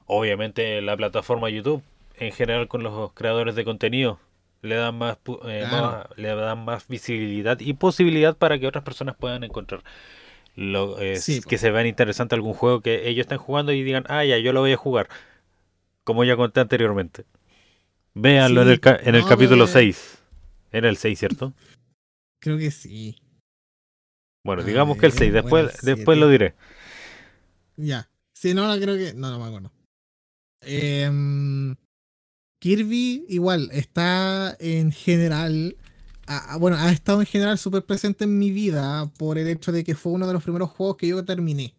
obviamente, la plataforma YouTube, en general con los creadores de contenido. Le dan más, eh, le dan más visibilidad y posibilidad para que otras personas puedan encontrar lo, que se vean interesante algún juego que ellos estén jugando y digan, ah, ya, yo lo voy a jugar. Como ya conté anteriormente. Véanlo en el, en el capítulo 6. Era el 6, ¿cierto? Creo que sí. Bueno, digamos que el 6, después, después lo diré. Ya. Si no, no creo que. No, no me acuerdo. Em, Kirby, igual, está en general bueno, ha estado en general súper presente en mi vida por el hecho de que fue uno de los primeros juegos que yo terminé,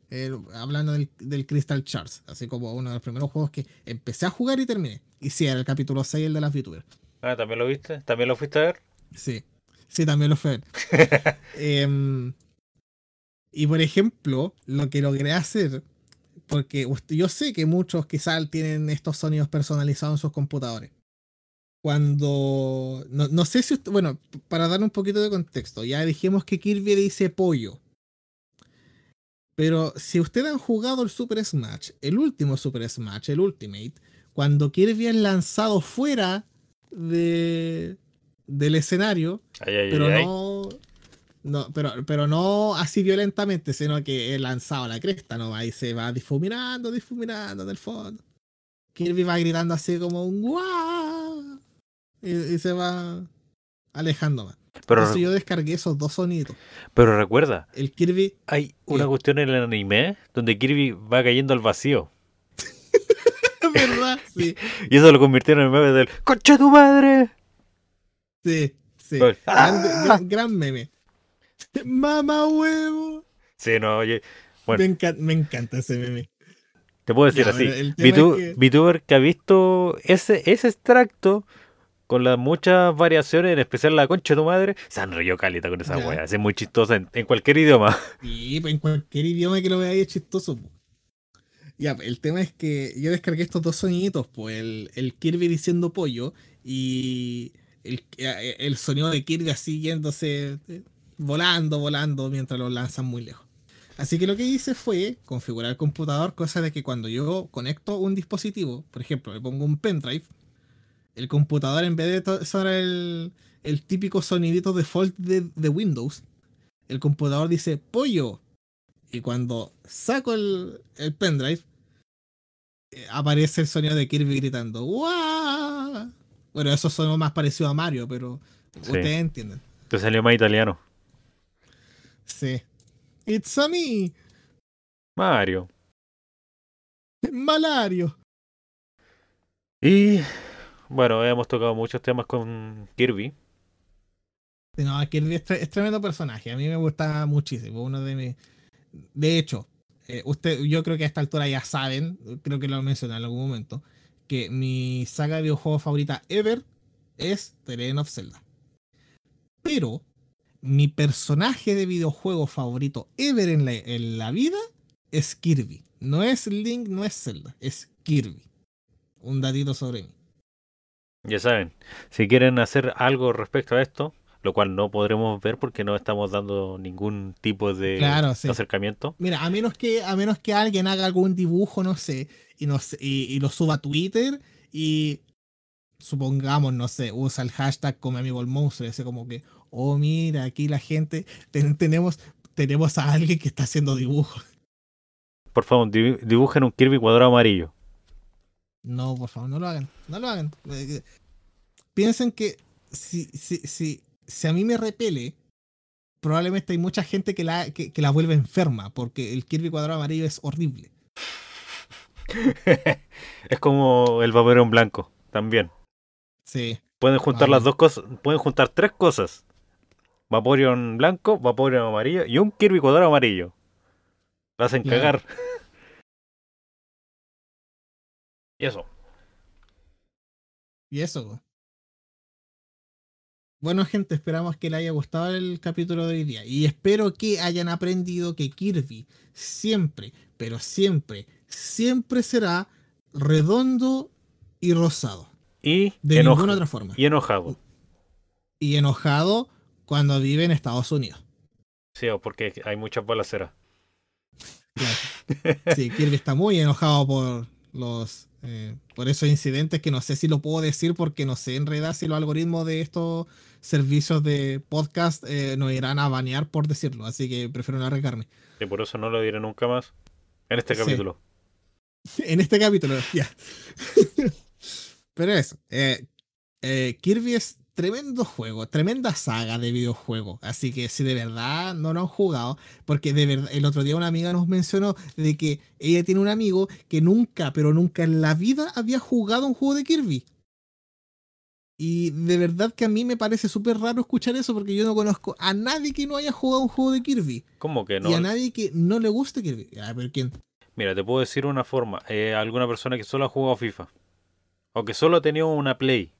hablando del, Crystal Charts, así como uno de los primeros juegos que empecé a jugar y terminé. Y sí, era el capítulo 6, el de las VTubers. Ah, ¿también lo viste? ¿También lo fuiste a ver? Sí, sí, también lo fui a ver. <laughs> Em, y por ejemplo, lo que logré hacer, porque yo sé que muchos quizás tienen estos sonidos personalizados en sus computadores cuando. No, sé si usted. Bueno, para dar un poquito de contexto, ya dijimos que Kirby dice pollo. Pero si ustedes han jugado el Super Smash, el último Super Smash, el Ultimate, cuando Kirby es lanzado fuera de, del escenario, pero no. No, pero, pero no así violentamente, sino que es lanzado la cresta, ¿no? Ahí se va difuminando, difuminando en el fondo. Kirby va gritando así como un guau y, se va alejando más. Pero Entonces yo descargué esos dos sonidos. Pero recuerda, el Kirby. Hay una cuestión en el anime donde Kirby va cayendo al vacío. <laughs> ¿Verdad? Sí. <laughs> Y eso lo convirtieron en el meme del ¡Concha tu madre! Sí, sí. ¡Ah! Gran, meme. ¡Mamá huevo! Sí, no, oye. Bueno. Me, encanta, ese meme. Te puedo decir así. VTuber que... ha visto ese, ese extracto con las muchas variaciones, en especial la concha de tu madre, se han reído calita con esa wea. Es muy chistosa en, cualquier idioma. <laughs> Sí, pues, en cualquier idioma que lo veáis es chistoso. Ya, el tema es que yo descargué estos dos soniditos, pues el, el Kirby diciendo pollo y el, el, sonido de Kirby así yéndose, eh, volando, volando mientras lo lanzan muy lejos. Así que lo que hice fue configurar el computador, cosa de que cuando yo conecto un dispositivo, por ejemplo, le pongo un pendrive, El computador, en vez de usar el, el típico sonidito default de, de Windows, el computador dice pollo. Y cuando saco el, el pendrive, eh, aparece el sonido de Kirby gritando ¡Wow! Bueno, eso sonó más parecido a Mario, pero ustedes entienden. Te salió más italiano. Sí. It's a me. Mario. Malario. Y bueno, hemos tocado muchos temas con Kirby. No, Kirby es, tremendo personaje. A mí me gusta muchísimo. Uno de mis. De hecho, eh, usted, yo creo que a esta altura ya saben, creo que lo mencioné en algún momento, que mi saga de videojuegos favorita ever es The Legend of Zelda. Pero mi personaje de videojuego favorito ever en la, en la vida es Kirby. No es Link, no es Zelda, es Kirby. Un datito sobre mí. Ya saben, si quieren hacer algo respecto a esto, lo cual no podremos ver porque no estamos dando ningún tipo de acercamiento. Mira, a menos que a menos que alguien haga algún dibujo, no sé, y, no y, lo suba a Twitter y supongamos, no sé, usa el hashtag como amigo el monstruo, y dice como que, oh mira, aquí la gente, tenemos, tenemos a alguien que está haciendo dibujos. Por favor, dibujen un Kirby cuadrado amarillo. No, por favor, no lo hagan, no lo hagan. Eh, eh, piensen que si, si, si, si a mí me repele, probablemente hay mucha gente que la, que, la vuelve enferma, porque el Kirby cuadrado amarillo es horrible. <laughs> es como el Vaporeon blanco, también. Sí. Pueden juntar las dos cosas, pueden juntar tres cosas. Vaporeon blanco, Vaporeon amarillo y un Kirby cuadrado amarillo. Lo hacen cagar. y eso. Y eso. Bueno, gente, esperamos que les haya gustado el capítulo de hoy día. Y espero que hayan aprendido que Kirby siempre, pero siempre, siempre será redondo y rosado. Y de ninguna otra forma. Y enojado. Y enojado cuando vive en Estados Unidos. Sí, porque hay muchas balaceras. Claro. <laughs> Sí, Kirby está muy enojado por los eh, por esos incidentes que no sé si lo puedo decir porque no sé en realidad si los algoritmos de estos servicios de podcast eh, nos irán a banear por decirlo, así que prefiero no arriesgarme. Y por eso no lo diré nunca más en este capítulo. <laughs> En este capítulo, ya. <laughs> Pero eso, eh, Kirby es tremendo juego, tremenda saga de videojuego. Así que si de verdad no lo han jugado, porque de verdad, el otro día una amiga nos mencionó de que ella tiene un amigo que nunca, pero nunca en la vida había jugado un juego de Kirby. Y de verdad que a mí me parece súper raro escuchar eso porque yo no conozco a nadie que no haya jugado un juego de Kirby. ¿Cómo que no? Y a nadie que no le guste Kirby. A ver, ¿quién? Mira, te puedo decir una forma. Eh, alguna persona que solo ha jugado FIFA. O que solo ha tenido una Play.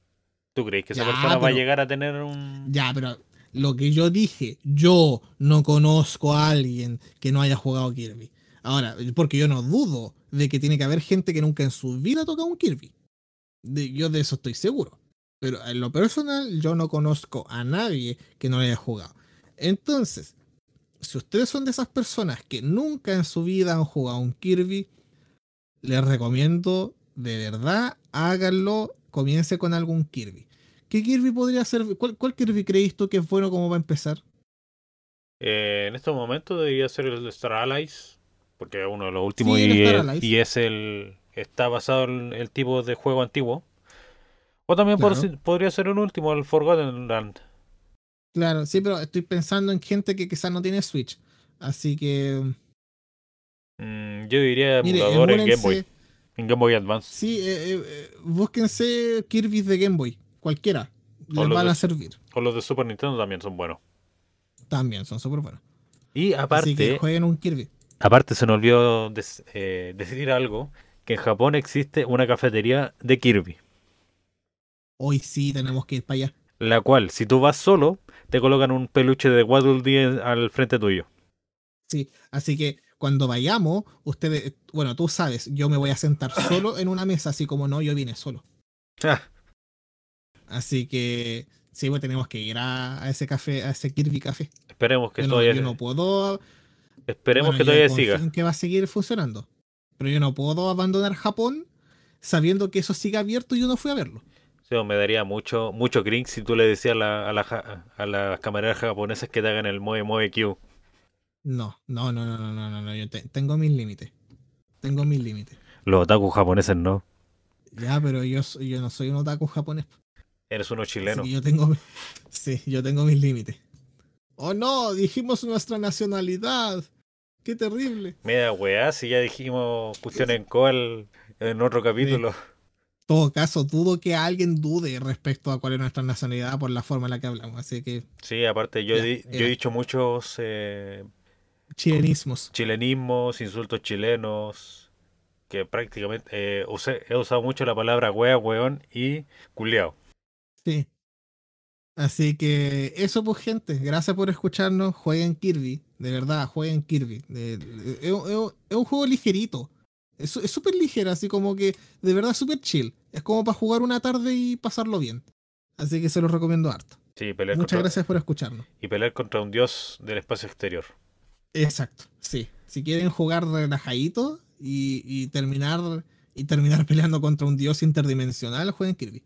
¿Tú crees que esa persona va a llegar a tener un...? Ya, pero lo que yo dije, yo no conozco a alguien que no haya jugado Kirby. Ahora, porque yo no dudo de que tiene que haber gente que nunca en su vida ha tocado un Kirby. yo de eso estoy seguro. Pero en lo personal, yo no conozco a nadie que no haya jugado. Entonces, si ustedes son de esas personas que nunca en su vida han jugado un Kirby, les recomiendo de verdad, háganlo, comience con algún Kirby. ¿Qué Kirby podría ser? ¿Cuál, Kirby creéis tú que es bueno como va a empezar? Eh, en estos momentos debería ser el Star Allies, porque es uno de los últimos y, y, es el está basado en el tipo de juego antiguo. O también podría ser un último, el Forgotten Land. Claro, sí, pero estoy pensando en gente que quizás no tiene Switch. Así que. Mm, yo diría emulador en Game Boy. En Game Boy Advance. Sí, eh, eh, búsquense Kirby de Game Boy. Cualquiera. Les van a servir. O los de Super Nintendo también son buenos. También son súper buenos. Y aparte. Así que jueguen un Kirby. Aparte, se nos olvidó decir algo: que en Japón existe una cafetería de Kirby hoy sí tenemos que ir para allá. La cual, si tú vas solo, te colocan un peluche de Waddle Dee al frente tuyo. Sí, así que cuando vayamos, ustedes, bueno, tú sabes, yo me voy a sentar solo en una mesa, así como no, yo vine solo. <laughs> Ah. Así que sí, pues tenemos que ir a, ese café, a ese Kirby Café. Esperemos que yo todavía. No, yo no puedo. Esperemos que todavía siga. Que va a seguir funcionando. Pero yo no puedo abandonar Japón sabiendo que eso sigue abierto y yo no fui a verlo. Sí, me daría mucho mucho cringe si tú le decías a, la, a, la, a las camareras japonesas que te hagan el Moe Moe Q. No, no, no, no, no, no, no, no. Yo tengo mis límites. Tengo mis límites. Los otaku japoneses no. Ya, pero yo, yo no soy un otaku japonés. Eres uno chileno. yo tengo, sí, yo tengo mis límites. Oh no, dijimos nuestra nacionalidad. Qué terrible. Mira, weá, si ya dijimos cuestión en cual en otro capítulo. En todo caso, dudo que alguien dude respecto a cuál es nuestra nacionalidad por la forma en la que hablamos. Así que. Sí, aparte, yo, he, yo he dicho muchos. Eh, chilenismos. Chilenismos, insultos chilenos. Que prácticamente. Eh, he usado mucho la palabra wea, weón y culiao. Sí. Así que eso pues gente, gracias por escucharnos, jueguen Kirby, de verdad, jueguen Kirby. es, un juego ligerito, es súper ligero, así como que de verdad súper chill. Es como para jugar una tarde y pasarlo bien. Así que se los recomiendo harto. Sí, Muchas gracias por escucharnos. Y pelear contra un dios del espacio exterior. Exacto, sí. Si quieren jugar relajadito y, y terminar y terminar <laughs> peleando contra un dios interdimensional, jueguen Kirby.